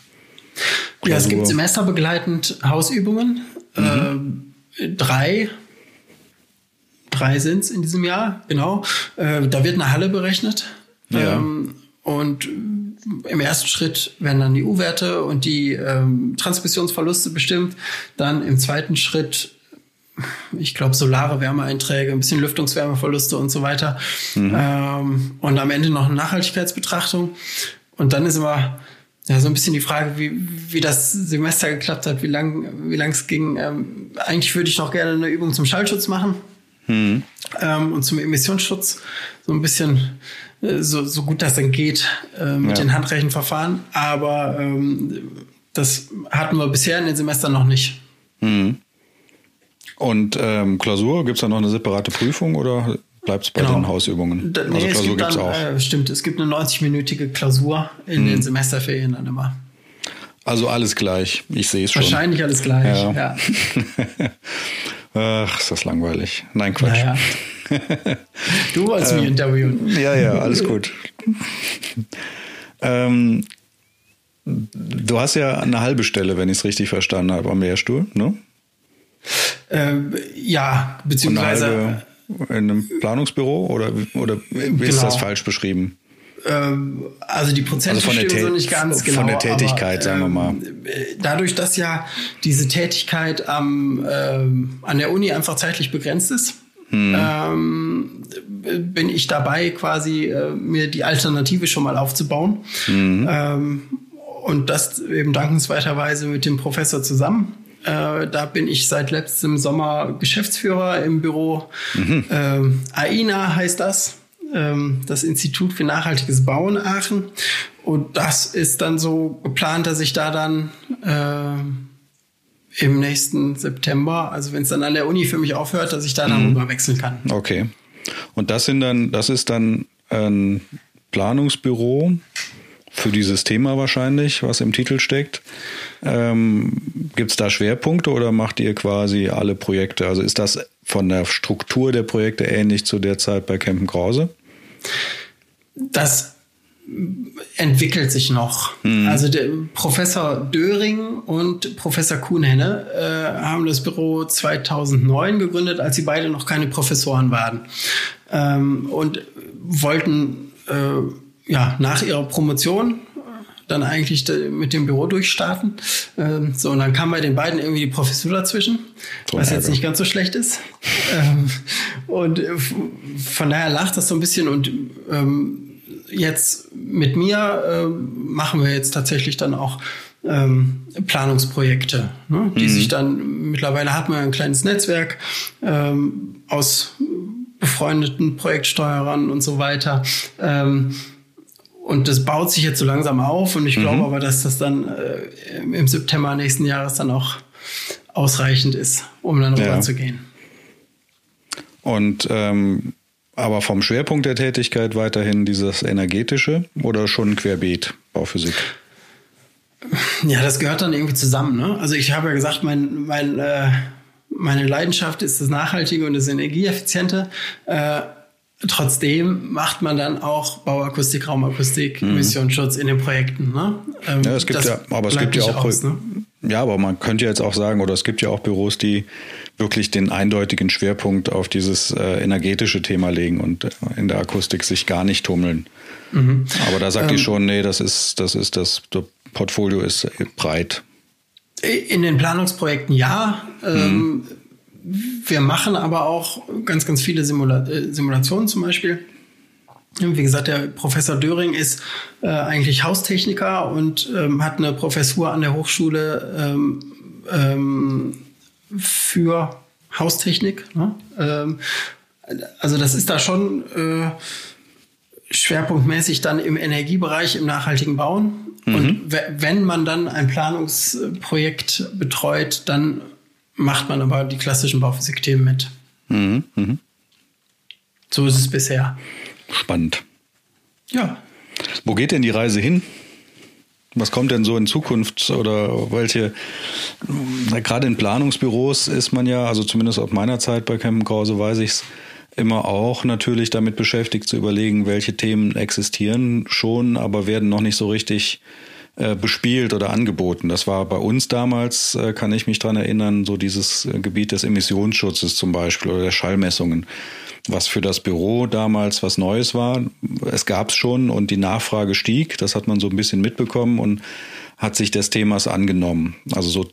Ja, es gibt semesterbegleitend Hausübungen. Mhm. Äh, drei. Drei sind es in diesem Jahr, genau. Äh, da wird eine Halle berechnet. Ja. Ähm, und im ersten Schritt werden dann die U-Werte und die ähm, Transmissionsverluste bestimmt. Dann im zweiten Schritt, ich glaube, solare Wärmeeinträge, ein bisschen Lüftungswärmeverluste und so weiter. Mhm. Ähm, und am Ende noch eine Nachhaltigkeitsbetrachtung. Und dann ist immer ja, so ein bisschen die Frage, wie, wie das Semester geklappt hat, wie lang wie lang es ging. Ähm, eigentlich würde ich noch gerne eine Übung zum Schallschutz machen mhm. ähm, und zum Emissionsschutz. So ein bisschen so, so gut das dann geht äh, mit ja. den Handrechenverfahren. Aber ähm, das hatten wir bisher in den Semestern noch nicht. Mhm. Und ähm, Klausur, gibt es da noch eine separate Prüfung oder bleibt es bei genau. den Hausübungen? Da, nee, also Klausur gibt es auch. Äh, stimmt, es gibt eine 90-minütige Klausur in mhm. den Semesterferien dann immer. Also alles gleich, ich sehe es schon. Wahrscheinlich alles gleich, ja. ja. Ach, ist das langweilig. Nein, Quatsch. Naja. Du wolltest ähm, mich interviewen. Ja, ja, alles gut. ähm, du hast ja eine halbe Stelle, wenn ich es richtig verstanden habe, am Lehrstuhl, ne? Ähm, ja, beziehungsweise. in einem Planungsbüro oder, oder genau. ist das falsch beschrieben? Ähm, also die Prozente also stimmen so nicht ganz genau. Von der Tätigkeit, aber, sagen wir mal. Ähm, dadurch, dass ja diese Tätigkeit am, ähm, an der Uni einfach zeitlich begrenzt ist, hm. ähm, bin ich dabei, quasi äh, mir die Alternative schon mal aufzubauen. Hm. Ähm, und das eben dankenswerterweise mit dem Professor zusammen. Äh, da bin ich seit letztem Sommer Geschäftsführer im Büro. Mhm. Ähm, AINA heißt das, ähm, das Institut für nachhaltiges Bauen Aachen. Und das ist dann so geplant, dass ich da dann äh, im nächsten September, also wenn es dann an der Uni für mich aufhört, dass ich da dann mhm. rüber wechseln kann. Okay. Und das sind dann, das ist dann ein Planungsbüro für dieses Thema wahrscheinlich, was im Titel steckt. Ähm, Gibt es da Schwerpunkte oder macht ihr quasi alle Projekte? Also ist das von der Struktur der Projekte ähnlich zu der Zeit bei Campen Krause? Das entwickelt sich noch. Mhm. Also der Professor Döring und Professor Kuhnhenne äh, haben das Büro 2009 gegründet, als sie beide noch keine Professoren waren ähm, und wollten äh, ja nach ihrer Promotion dann eigentlich mit dem Büro durchstarten. Ähm, so, und dann kam bei den beiden irgendwie die Professur dazwischen, Toll, was jetzt nicht ganz so schlecht ist. ähm, und von daher lacht das so ein bisschen und ähm, jetzt mit mir äh, machen wir jetzt tatsächlich dann auch ähm, Planungsprojekte, ne, die mhm. sich dann mittlerweile hat man ein kleines Netzwerk ähm, aus befreundeten Projektsteuerern und so weiter. Ähm, und das baut sich jetzt so langsam auf und ich glaube mhm. aber, dass das dann äh, im September nächsten Jahres dann auch ausreichend ist, um dann ja. zu gehen. Und ähm, aber vom Schwerpunkt der Tätigkeit weiterhin dieses energetische oder schon querbeet Bauphysik? Ja, das gehört dann irgendwie zusammen. Ne? Also ich habe ja gesagt, mein, mein, äh, meine Leidenschaft ist das Nachhaltige und das Energieeffiziente. Äh, trotzdem macht man dann auch Bauakustik, Raumakustik, mhm. Emissionsschutz in den Projekten. Ne? Ähm, ja, es gibt ja, aber es gibt ja auch. Aus, ne? Ja, aber man könnte jetzt auch sagen, oder es gibt ja auch Büros, die wirklich den eindeutigen Schwerpunkt auf dieses äh, energetische Thema legen und äh, in der Akustik sich gar nicht tummeln. Mhm. Aber da sagt ähm, ich schon, nee, das ist, das ist das, das Portfolio ist breit. In den Planungsprojekten ja. Ähm, mhm. Wir machen aber auch ganz, ganz viele Simula äh, Simulationen zum Beispiel. Wie gesagt, der Professor Döring ist äh, eigentlich Haustechniker und ähm, hat eine Professur an der Hochschule ähm, ähm, für Haustechnik. Ne? Ähm, also das ist da schon äh, schwerpunktmäßig dann im Energiebereich, im nachhaltigen Bauen. Mhm. Und wenn man dann ein Planungsprojekt betreut, dann macht man aber die klassischen Bauphysik-Themen mit. Mhm. Mhm. So ist es bisher. Spannend. Ja. Wo geht denn die Reise hin? Was kommt denn so in Zukunft oder welche, gerade in Planungsbüros ist man ja, also zumindest aus meiner Zeit bei Campen Krause weiß ich es, immer auch natürlich damit beschäftigt zu überlegen, welche Themen existieren schon, aber werden noch nicht so richtig äh, bespielt oder angeboten. Das war bei uns damals, äh, kann ich mich dran erinnern, so dieses äh, Gebiet des Emissionsschutzes zum Beispiel oder der Schallmessungen was für das Büro damals was Neues war. Es gab es schon und die Nachfrage stieg. Das hat man so ein bisschen mitbekommen und hat sich des Themas angenommen. Also so,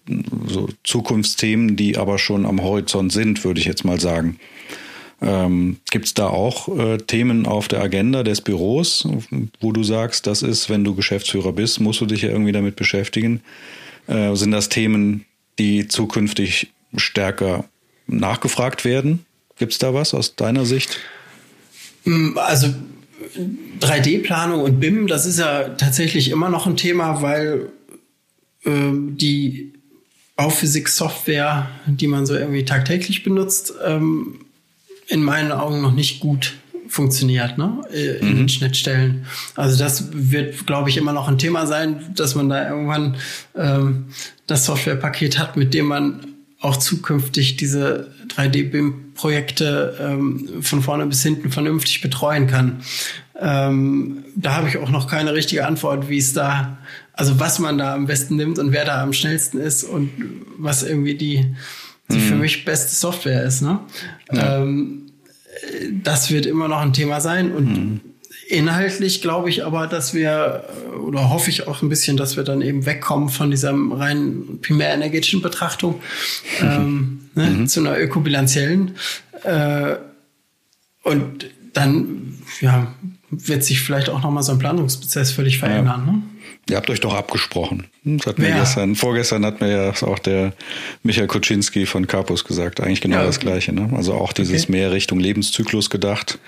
so Zukunftsthemen, die aber schon am Horizont sind, würde ich jetzt mal sagen. Ähm, Gibt es da auch äh, Themen auf der Agenda des Büros, wo du sagst, das ist, wenn du Geschäftsführer bist, musst du dich ja irgendwie damit beschäftigen? Äh, sind das Themen, die zukünftig stärker nachgefragt werden? Gibt es da was aus deiner Sicht? Mm, also 3D-Planung und BIM, das ist ja tatsächlich immer noch ein Thema, weil äh, die Bauphysik-Software, die man so irgendwie tagtäglich benutzt, ähm, in meinen Augen noch nicht gut funktioniert, ne? Äh, in mhm. den Schnittstellen. Also das wird, glaube ich, immer noch ein Thema sein, dass man da irgendwann ähm, das Softwarepaket hat, mit dem man auch zukünftig diese 3D-BIM-Projekte ähm, von vorne bis hinten vernünftig betreuen kann. Ähm, da habe ich auch noch keine richtige Antwort, wie es da, also was man da am besten nimmt und wer da am schnellsten ist und was irgendwie die, die mhm. für mich beste Software ist. Ne? Ja. Ähm, das wird immer noch ein Thema sein und mhm. Inhaltlich glaube ich aber, dass wir, oder hoffe ich auch ein bisschen, dass wir dann eben wegkommen von dieser rein primärenergetischen Betrachtung ähm, ne, mhm. zu einer ökobilanziellen. Äh, und dann ja, wird sich vielleicht auch nochmal so ein Planungsprozess völlig verändern. Ja. Ne? Ihr habt euch doch abgesprochen. Das hat mir ja. gestern, vorgestern hat mir ja auch der Michael Kuczynski von Carpus gesagt, eigentlich genau ja, das Gleiche. Ne? Also auch dieses okay. mehr Richtung Lebenszyklus gedacht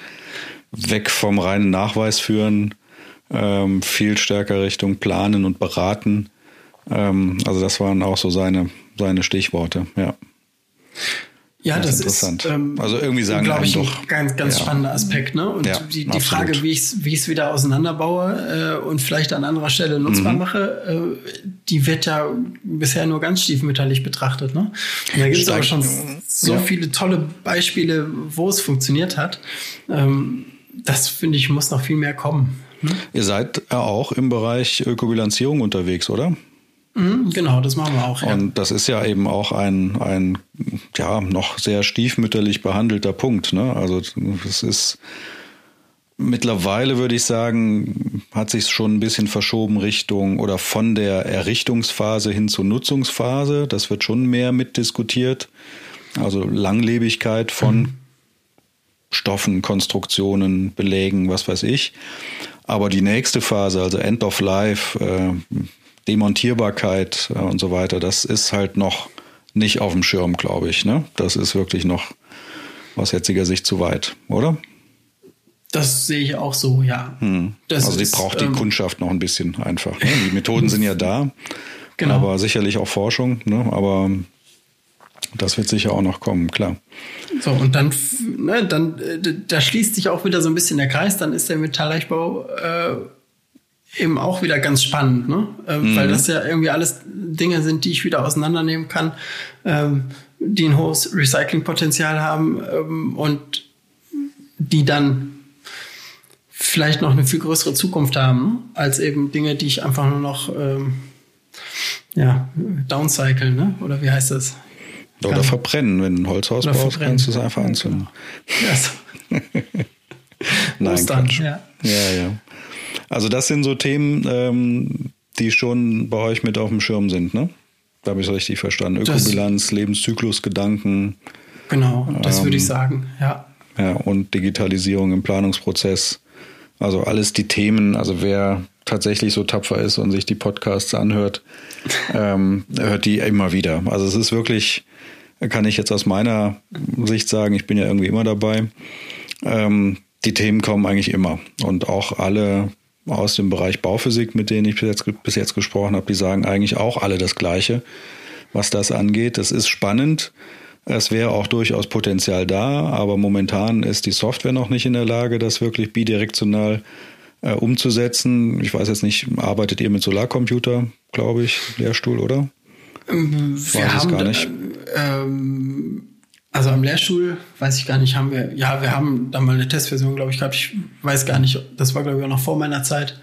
weg vom reinen Nachweis führen, ähm, viel stärker Richtung Planen und Beraten. Ähm, also das waren auch so seine, seine Stichworte, ja. Ja, das, das ist ähm, also irgendwie sagen glaube ich, doch, ein ganz, ganz ja. spannender Aspekt. Ne? Und ja, die, die Frage, wie ich es wie ich's wieder auseinanderbaue äh, und vielleicht an anderer Stelle nutzbar mhm. mache, äh, die wird ja bisher nur ganz stiefmütterlich betrachtet. Ne? Und da gibt es auch schon so ja. viele tolle Beispiele, wo es funktioniert hat. Ähm, das finde ich, muss noch viel mehr kommen. Ne? Ihr seid ja auch im Bereich Ökobilanzierung unterwegs, oder? Mhm, genau, das machen wir auch. Ja. Und das ist ja eben auch ein, ein ja, noch sehr stiefmütterlich behandelter Punkt. Ne? Also das ist mittlerweile, würde ich sagen, hat sich schon ein bisschen verschoben Richtung oder von der Errichtungsphase hin zur Nutzungsphase. Das wird schon mehr mitdiskutiert. Also Langlebigkeit von mhm. Stoffen, Konstruktionen, Belägen, was weiß ich. Aber die nächste Phase, also End of Life, äh, Demontierbarkeit äh, und so weiter, das ist halt noch nicht auf dem Schirm, glaube ich. Ne? Das ist wirklich noch aus jetziger Sicht zu weit, oder? Das sehe ich auch so, ja. Hm. also die ist, braucht die ähm, Kundschaft noch ein bisschen einfach. Ne? Die Methoden sind ja da, genau. aber sicherlich auch Forschung. Ne? Aber Das wird sicher auch noch kommen, klar. So, und dann, ne, dann, äh, da schließt sich auch wieder so ein bisschen der Kreis, dann ist der Metalleichbau äh, eben auch wieder ganz spannend, ne? Äh, mhm. Weil das ja irgendwie alles Dinge sind, die ich wieder auseinandernehmen kann, ähm, die ein hohes Recyclingpotenzial haben ähm, und die dann vielleicht noch eine viel größere Zukunft haben, als eben Dinge, die ich einfach nur noch ähm, ja, downcyclen, ne? Oder wie heißt das? Oder Kann. verbrennen, wenn du ein Holzhaus baust, kannst du es einfach anzünden. Ja, so. Nein, Ostern, ja. ja, ja. Also das sind so Themen, ähm, die schon bei euch mit auf dem Schirm sind, ne? Da habe ich es richtig verstanden. Ökobilanz, Lebenszyklusgedanken. Genau, das ähm, würde ich ähm, sagen, ja. Ja, und Digitalisierung im Planungsprozess. Also alles die Themen, also wer tatsächlich so tapfer ist und sich die Podcasts anhört, ähm, hört die immer wieder. Also es ist wirklich, kann ich jetzt aus meiner Sicht sagen, ich bin ja irgendwie immer dabei. Ähm, die Themen kommen eigentlich immer. Und auch alle aus dem Bereich Bauphysik, mit denen ich bis jetzt, bis jetzt gesprochen habe, die sagen eigentlich auch alle das Gleiche, was das angeht. Es ist spannend. Es wäre auch durchaus Potenzial da, aber momentan ist die Software noch nicht in der Lage, das wirklich bidirektional äh, umzusetzen. Ich weiß jetzt nicht, arbeitet ihr mit Solarcomputer, glaube ich, Lehrstuhl, oder? Ähm, wir weiß haben, gar nicht. Ähm, also am Lehrstuhl, weiß ich gar nicht, haben wir, ja, wir haben da mal eine Testversion, glaube ich, gehabt. Ich weiß gar nicht, das war, glaube ich, auch noch vor meiner Zeit.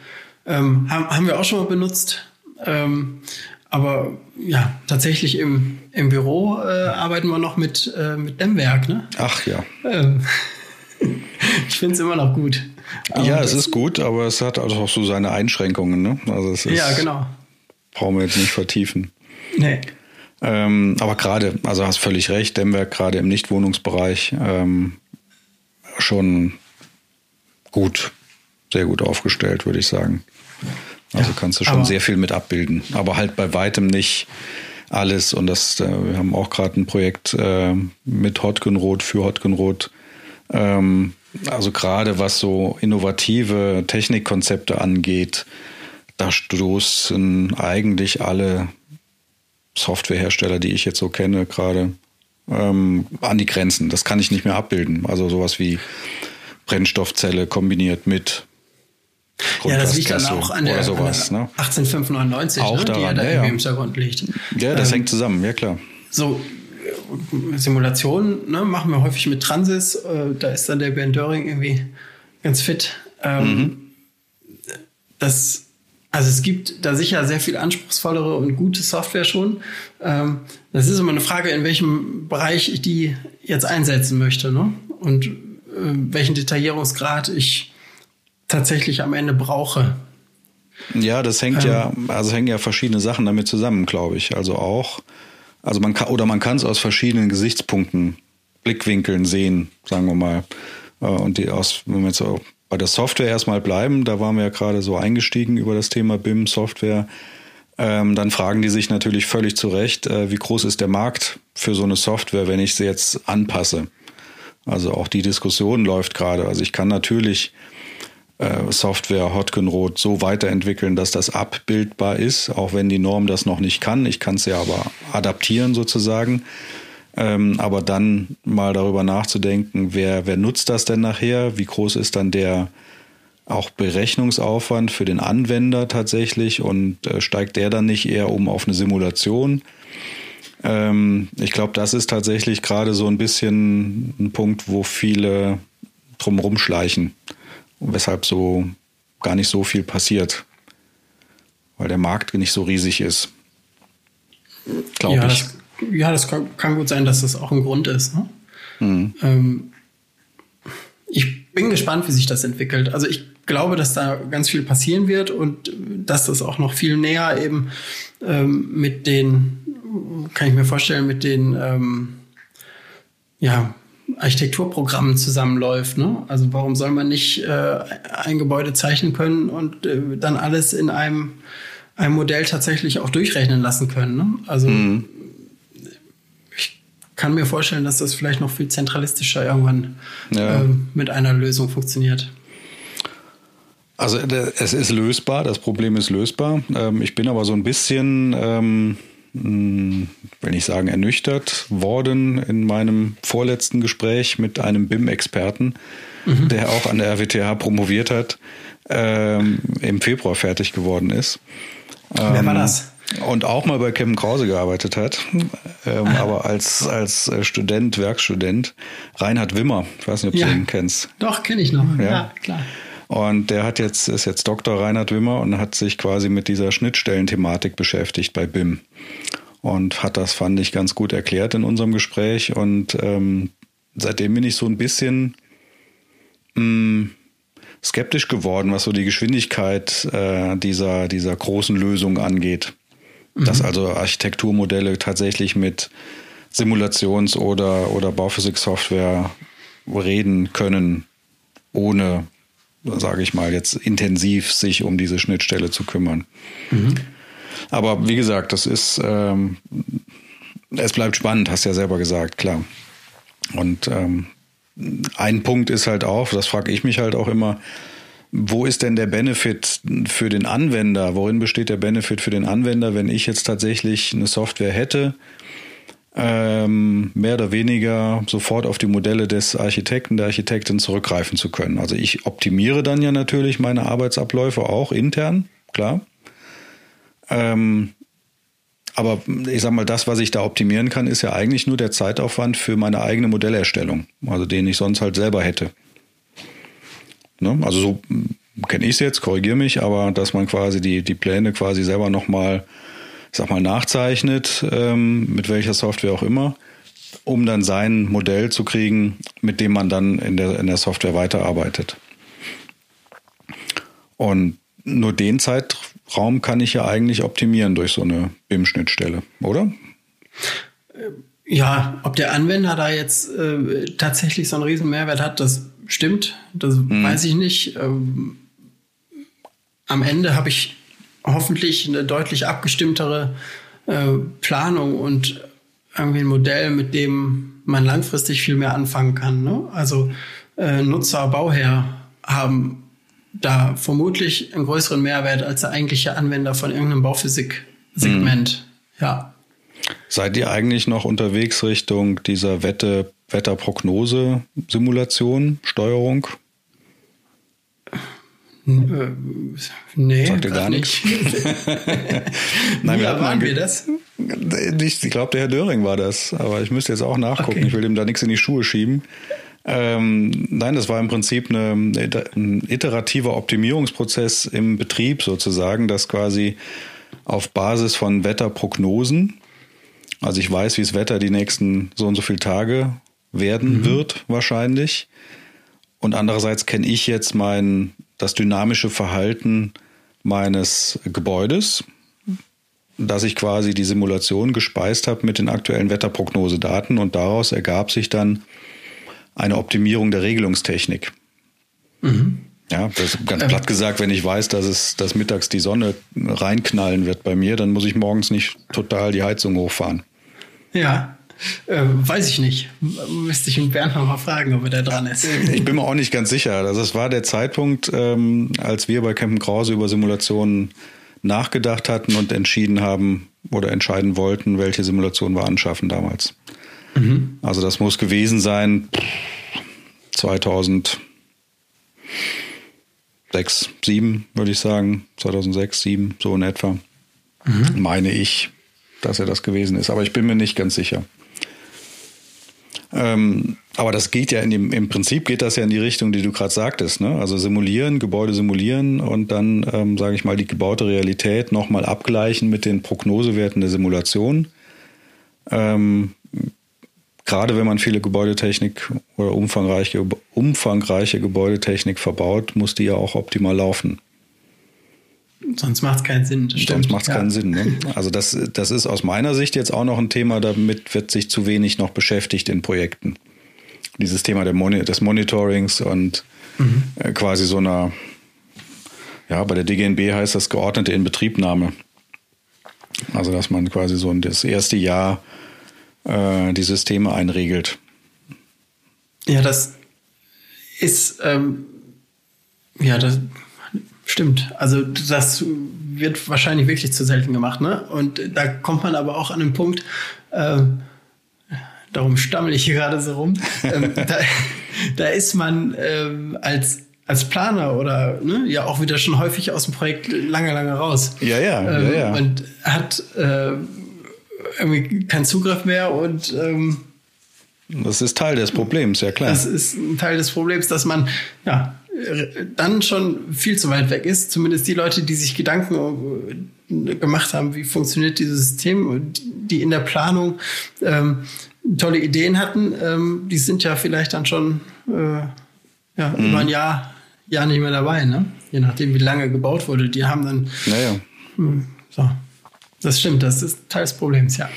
Ähm, haben, haben wir auch schon mal benutzt. Ähm, aber ja, tatsächlich im, im Büro äh, arbeiten wir noch mit, äh, mit Dämmwerk, ne? Ach ja. Ähm, ich finde es immer noch gut. Aber ja, es ist gut, aber es hat auch so seine Einschränkungen, ne? Also es ist, ja, genau. Brauchen wir jetzt nicht vertiefen. Nee. Ähm, aber gerade, also hast völlig recht, Dämmwerk gerade im Nichtwohnungsbereich ähm, schon gut, sehr gut aufgestellt, würde ich sagen. Also ja, kannst du schon sehr viel mit abbilden, aber halt bei weitem nicht alles. Und das, äh, wir haben auch gerade ein Projekt äh, mit Hotgenrot für Hotgenrot. Ähm, also gerade was so innovative Technikkonzepte angeht, da stoßen eigentlich alle Softwarehersteller, die ich jetzt so kenne, gerade ähm, an die Grenzen. Das kann ich nicht mehr abbilden. Also sowas wie Brennstoffzelle kombiniert mit ja, das liegt dann auch an der, sowas, an der 18599, auch ne, daran, die ja da ja, ja. im Hintergrund liegt. Ja, das ähm, hängt zusammen, ja klar. So, Simulationen ne, machen wir häufig mit Transys. Äh, da ist dann der Ben Döring irgendwie ganz fit. Ähm, mhm. Das also es gibt da sicher sehr viel anspruchsvollere und gute Software schon. Ähm, das ist immer eine Frage, in welchem Bereich ich die jetzt einsetzen möchte ne? und äh, welchen Detaillierungsgrad ich tatsächlich am Ende brauche. Ja, das hängt ähm, ja, also hängen ja verschiedene Sachen damit zusammen, glaube ich. Also auch, also man kann oder man kann es aus verschiedenen Gesichtspunkten, Blickwinkeln sehen, sagen wir mal. Äh, und die aus, wenn man jetzt so bei der Software erstmal bleiben, da waren wir ja gerade so eingestiegen über das Thema BIM-Software, ähm, dann fragen die sich natürlich völlig zu Recht, äh, wie groß ist der Markt für so eine Software, wenn ich sie jetzt anpasse. Also auch die Diskussion läuft gerade. Also ich kann natürlich äh, Software Hotgenrot so weiterentwickeln, dass das abbildbar ist, auch wenn die Norm das noch nicht kann. Ich kann es ja aber adaptieren sozusagen. Ähm, aber dann mal darüber nachzudenken, wer, wer nutzt das denn nachher? Wie groß ist dann der auch Berechnungsaufwand für den Anwender tatsächlich und äh, steigt der dann nicht eher um auf eine Simulation? Ähm, ich glaube, das ist tatsächlich gerade so ein bisschen ein Punkt, wo viele drumherum schleichen und weshalb so gar nicht so viel passiert, weil der Markt nicht so riesig ist. Glaube ja, ich. Das ja, das kann, kann, gut sein, dass das auch ein Grund ist. Ne? Mhm. Ähm, ich bin gespannt, wie sich das entwickelt. Also ich glaube, dass da ganz viel passieren wird und dass das auch noch viel näher eben ähm, mit den, kann ich mir vorstellen, mit den ähm, ja, Architekturprogrammen zusammenläuft. Ne? Also warum soll man nicht äh, ein Gebäude zeichnen können und äh, dann alles in einem, einem Modell tatsächlich auch durchrechnen lassen können? Ne? Also mhm kann mir vorstellen, dass das vielleicht noch viel zentralistischer irgendwann ja. ähm, mit einer Lösung funktioniert. Also es ist lösbar, das Problem ist lösbar. Ähm, ich bin aber so ein bisschen, ähm, hm, will ich sagen, ernüchtert worden in meinem vorletzten Gespräch mit einem BIM-Experten, mhm. der auch an der RWTH promoviert hat, ähm, im Februar fertig geworden ist. Wer war das? Und auch mal bei Kevin Krause gearbeitet hat, ähm, ah. aber als, als äh, Student, Werkstudent, Reinhard Wimmer. Ich weiß nicht, ob ja. du ihn kennst. Doch, kenne ich noch. Ja. ja, klar. Und der hat jetzt, ist jetzt Dr. Reinhard Wimmer und hat sich quasi mit dieser Schnittstellenthematik beschäftigt bei BIM. Und hat das, fand ich, ganz gut erklärt in unserem Gespräch. Und ähm, seitdem bin ich so ein bisschen mh, mm, skeptisch geworden, was so die Geschwindigkeit äh, dieser, dieser großen Lösung angeht. Mhm. Dass also Architekturmodelle tatsächlich mit Simulations- oder, oder Bauphysik-Software reden können, ohne sage ich mal, jetzt intensiv sich um diese Schnittstelle zu kümmern. Mhm. Aber wie gesagt, das ist, ähm, es bleibt spannend, hast ja selber gesagt, klar. Und ähm, ein Punkt ist halt auch, das frage ich mich halt auch immer, wo ist denn der Benefit für den Anwender? Worin besteht der Benefit für den Anwender, wenn ich jetzt tatsächlich eine Software hätte, ähm, mehr oder weniger sofort auf die Modelle des Architekten, der Architektin zurückgreifen zu können. Also ich optimiere dann ja natürlich meine Arbeitsabläufe auch intern, klar. Ähm, aber ich sag mal, das, was ich da optimieren kann, ist ja eigentlich nur der Zeitaufwand für meine eigene Modellerstellung, also den ich sonst halt selber hätte. Ne? Also so kenne ich es jetzt, korrigiere mich, aber dass man quasi die, die Pläne quasi selber nochmal sag mal, nachzeichnet, ähm, mit welcher Software auch immer, um dann sein Modell zu kriegen, mit dem man dann in der, in der Software weiterarbeitet. Und nur den Zeitraum kann ich ja eigentlich optimieren durch so eine BIM-Schnittstelle, oder? Ja, ob der Anwender da jetzt äh, tatsächlich so einen riesen Mehrwert hat, das stimmt. Das hm. weiß ich nicht. Ähm, am Ende habe ich hoffentlich eine deutlich abgestimmtere äh, Planung und irgendwie ein Modell, mit dem man langfristig viel mehr anfangen kann. Ne? Also äh, Nutzer, Bauherr haben da vermutlich einen größeren Mehrwert als der eigentliche Anwender von irgendeinem Bauphysik-Segment. Mhm. Ja. Seid ihr eigentlich noch unterwegs Richtung dieser Wette, Wetterprognose-Simulation, Steuerung? Äh, nee, Sagt ihr gar nicht. Nein, wir waren wir das? Ich, ich glaube, der Herr Döring war das, aber ich müsste jetzt auch nachgucken. Okay. Ich will ihm da nichts in die Schuhe schieben. Ähm, nein, das war im Prinzip eine, ein iterativer Optimierungsprozess im Betrieb sozusagen, dass quasi auf Basis von Wetterprognosen, also ich weiß, wie das Wetter die nächsten so und so viele Tage werden mhm. wird wahrscheinlich. Und andererseits kenne ich jetzt mein das dynamische Verhalten meines Gebäudes, dass ich quasi die Simulation gespeist habe mit den aktuellen Wetterprognosedaten und daraus ergab sich dann eine Optimierung der Regelungstechnik. Mhm. Ja, das ist ganz platt gesagt, wenn ich weiß, dass es, dass mittags die Sonne reinknallen wird bei mir, dann muss ich morgens nicht total die Heizung hochfahren. Ja. Äh, weiß ich nicht. Müsste ich ihn Bernd noch mal fragen, ob er da dran ist. Ich bin mir auch nicht ganz sicher. Also es war der Zeitpunkt, ähm, als wir bei Campen Krause über Simulationen nachgedacht hatten und entschieden haben oder entscheiden wollten, welche Simulation wir anschaffen damals. Mhm. Also das muss gewesen sein 2006, 2007 würde ich sagen, 2006, 2007, so in etwa. Mhm. Meine ich, dass er das gewesen ist, aber ich bin mir nicht ganz sicher. Ähm, aber das geht ja dem, im Prinzip geht das ja in die Richtung, die du gerade sagtest. Ne? Also simulieren, Gebäude simulieren und dann, ähm, sage ich mal, die gebaute Realität nochmal abgleichen mit den Prognosewerten der Simulation. Ähm, gerade wenn man viele Gebäudetechnik oder umfangreiche, umfangreiche Gebäudetechnik verbaut, muss die ja auch optimal laufen. Sonst macht es keinen Sinn. Sonst macht es ja. keinen Sinn. Ne? Also das, das ist aus meiner Sicht jetzt auch noch ein Thema, damit wird sich zu wenig noch beschäftigt in Projekten. Dieses Thema Moni des Monitorings und mhm. äh, quasi so einer, ja, bei der DGNB heißt das geordnete Inbetriebnahme. Also dass man quasi so das erste Jahr äh, die Systeme einregelt. Ja, das ist ähm, ja das stimmt. Also das wird wahrscheinlich wirklich zu selten gemacht, ne? Und da kommt man aber auch an den Punkt, äh, darum stammel ich hier gerade so rum, ähm, da, da, ist man ähm, als als Planer oder ne, ja auch wieder schon häufig aus dem Projekt lange, lange raus. Ja, ja, ähm, ja, ja. Und hat äh, irgendwie keinen Zugriff mehr und ähm, das ist Teil des Problems, ja klar. Das ist ein Teil des Problems, dass man ja dann schon viel zu weit weg ist. Zumindest die Leute, die sich Gedanken äh, gemacht haben, wie funktioniert dieses System und die in der Planung ähm, tolle Ideen hatten, ähm, die sind ja vielleicht dann schon äh, ja, mhm. über ein Jahr, Jahr nicht mehr dabei, ne? Je nachdem, wie lange gebaut wurde. Die haben dann. Naja. Hm, so. Das stimmt, das ist Teil des Problems, ja.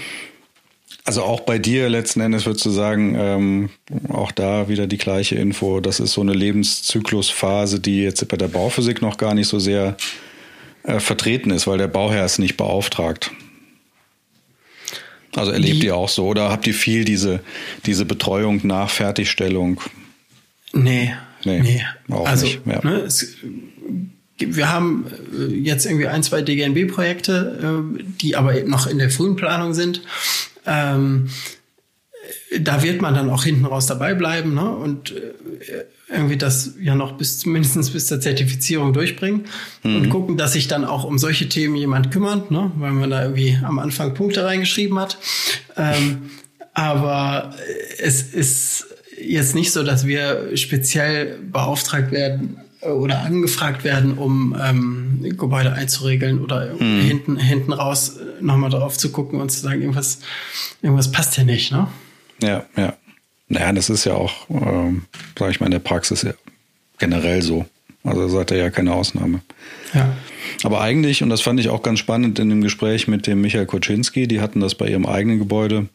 Also auch bei dir letzten Endes würdest du sagen, ähm, auch da wieder die gleiche Info. Das ist so eine Lebenszyklusphase, die jetzt bei der Bauphysik noch gar nicht so sehr äh, vertreten ist, weil der Bauherr es nicht beauftragt. Also erlebt die, ihr auch so oder habt ihr viel diese, diese Betreuung nach Fertigstellung? Nee. Nee, nee. auch also, nicht. Ja. Ne, es, wir haben äh, jetzt irgendwie ein, zwei DGNB-Projekte, äh, die aber noch in der frühen Planung sind. Ähm, da wird man dann auch hinten raus dabei bleiben ne? und äh, irgendwie das ja noch bis mindestens bis zur Zertifizierung durchbringen mhm. und gucken, dass sich dann auch um solche Themen jemand kümmert, ne? weil man da irgendwie am Anfang Punkte reingeschrieben hat. Ähm, aber es ist jetzt nicht so, dass wir speziell beauftragt werden oder angefragt werden, um ähm, Gebäude einzuregeln oder mhm. hinten, hinten raus nochmal drauf zu gucken und zu sagen, irgendwas, irgendwas passt hier nicht, ne? Ja, ja. Naja, das ist ja auch, ähm, sage ich mal, in der Praxis ja generell so. Also seid ihr ja keine Ausnahme. Ja. Aber eigentlich, und das fand ich auch ganz spannend in dem Gespräch mit dem Michael Koczynski, die hatten das bei ihrem eigenen Gebäude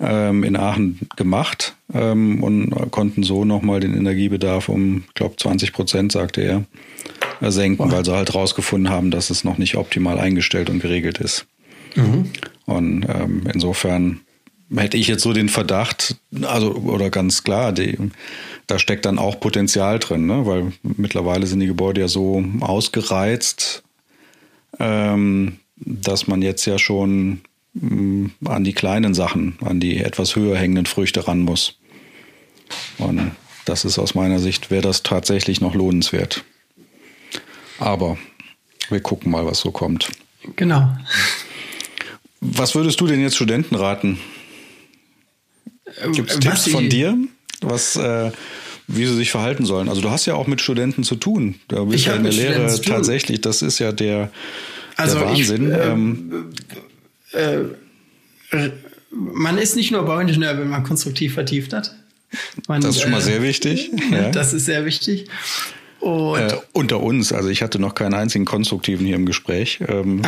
ähm, in Aachen gemacht ähm, und konnten so nochmal den Energiebedarf um, ich glaube, 20 Prozent, sagte er, äh, senken, wow. weil sie halt rausgefunden haben, dass es noch nicht optimal eingestellt und geregelt ist. Mhm. Und ähm, insofern hätte ich jetzt so den Verdacht, also oder ganz klar, die, da steckt dann auch Potenzial drin, ne? weil mittlerweile sind die Gebäude ja so ausgereizt, ähm, dass man jetzt ja schon an die kleinen Sachen, an die etwas höher hängenden Früchte ran muss. Und das ist aus meiner Sicht, wäre das tatsächlich noch lohnenswert. Aber wir gucken mal, was so kommt. Genau. Was würdest du denn jetzt Studenten raten? Gibt es Tipps von dir, was, äh, wie sie sich verhalten sollen? Also du hast ja auch mit Studenten zu tun. Da bist ja in der Lehre tatsächlich. Das ist ja der, also der Wahnsinn. Ich, äh, ähm, äh, man ist nicht nur Bauingenieur, wenn man konstruktiv vertieft hat. Man, das ist schon mal sehr wichtig. Ja. Das ist sehr wichtig. Und äh, unter uns, also ich hatte noch keinen einzigen konstruktiven hier im Gespräch. Ähm,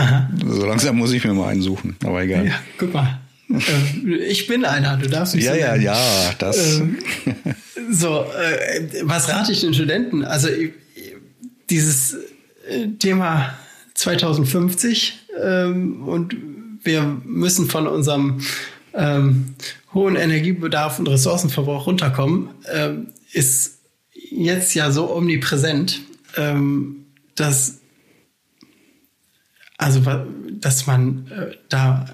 so langsam muss ich mir mal einen suchen, aber egal. Ja, guck mal. Äh, ich bin einer, du darfst mich Ja, so ja, ja, das. Ähm, so, äh, was rate ich den Studenten? Also dieses äh, Thema 2050 ähm, und wir müssen von unserem ähm, hohen Energiebedarf und Ressourcenverbrauch runterkommen, ähm, ist jetzt ja so omnipräsent, ähm, dass also dass man äh, da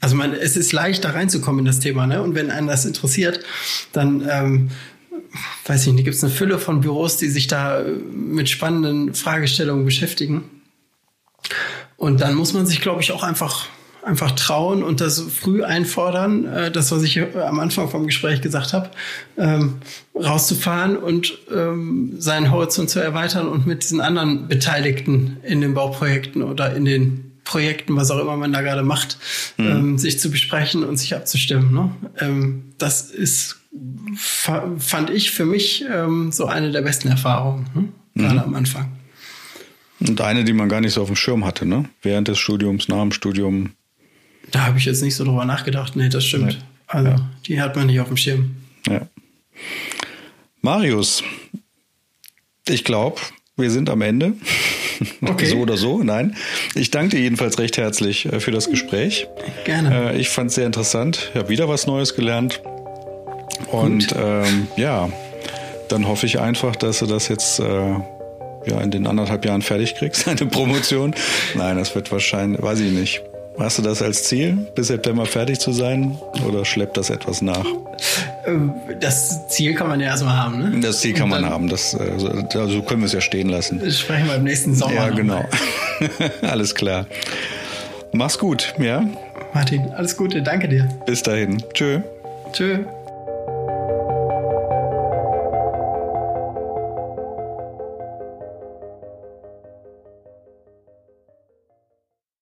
also man, es ist leicht da reinzukommen in das Thema, ne? Und wenn einen das interessiert, dann ähm, weiß ich nicht, gibt es eine Fülle von Büros, die sich da äh, mit spannenden Fragestellungen beschäftigen. Und dann muss man sich, glaube ich, auch einfach einfach trauen und das früh einfordern, äh, das, was ich am Anfang vom Gespräch gesagt habe, ähm, rauszufahren und ähm, seinen Horizont zu erweitern und mit diesen anderen Beteiligten in den Bauprojekten oder in den Projekten, was auch immer man da gerade macht, mhm. ähm, sich zu besprechen und sich abzustimmen. Ne? Ähm, das ist, fand ich für mich ähm, so eine der besten Erfahrungen, ne? gerade mhm. am Anfang. Und eine, die man gar nicht so auf dem Schirm hatte, ne? Während des Studiums, nach dem Studium. Da habe ich jetzt nicht so drüber nachgedacht. Nee, das stimmt. Nee. Also, ja. die hat man nicht auf dem Schirm. Ja. Marius, ich glaube, wir sind am Ende. Okay. so oder so, nein. Ich danke dir jedenfalls recht herzlich äh, für das Gespräch. Gerne. Äh, ich fand es sehr interessant. Ich habe wieder was Neues gelernt. Und ähm, ja, dann hoffe ich einfach, dass du das jetzt äh, ja, in den anderthalb Jahren fertig kriegst, eine Promotion. Nein, das wird wahrscheinlich, weiß ich nicht. Hast du das als Ziel, bis September fertig zu sein? Oder schleppt das etwas nach? Ähm, das Ziel kann man ja erstmal haben, ne? Das Ziel kann man haben. Das, also, so können wir es ja stehen lassen. Das sprechen wir im nächsten Sommer. Ja, genau. alles klar. Mach's gut, ja? Martin, alles Gute. Danke dir. Bis dahin. Tschö. Tschö.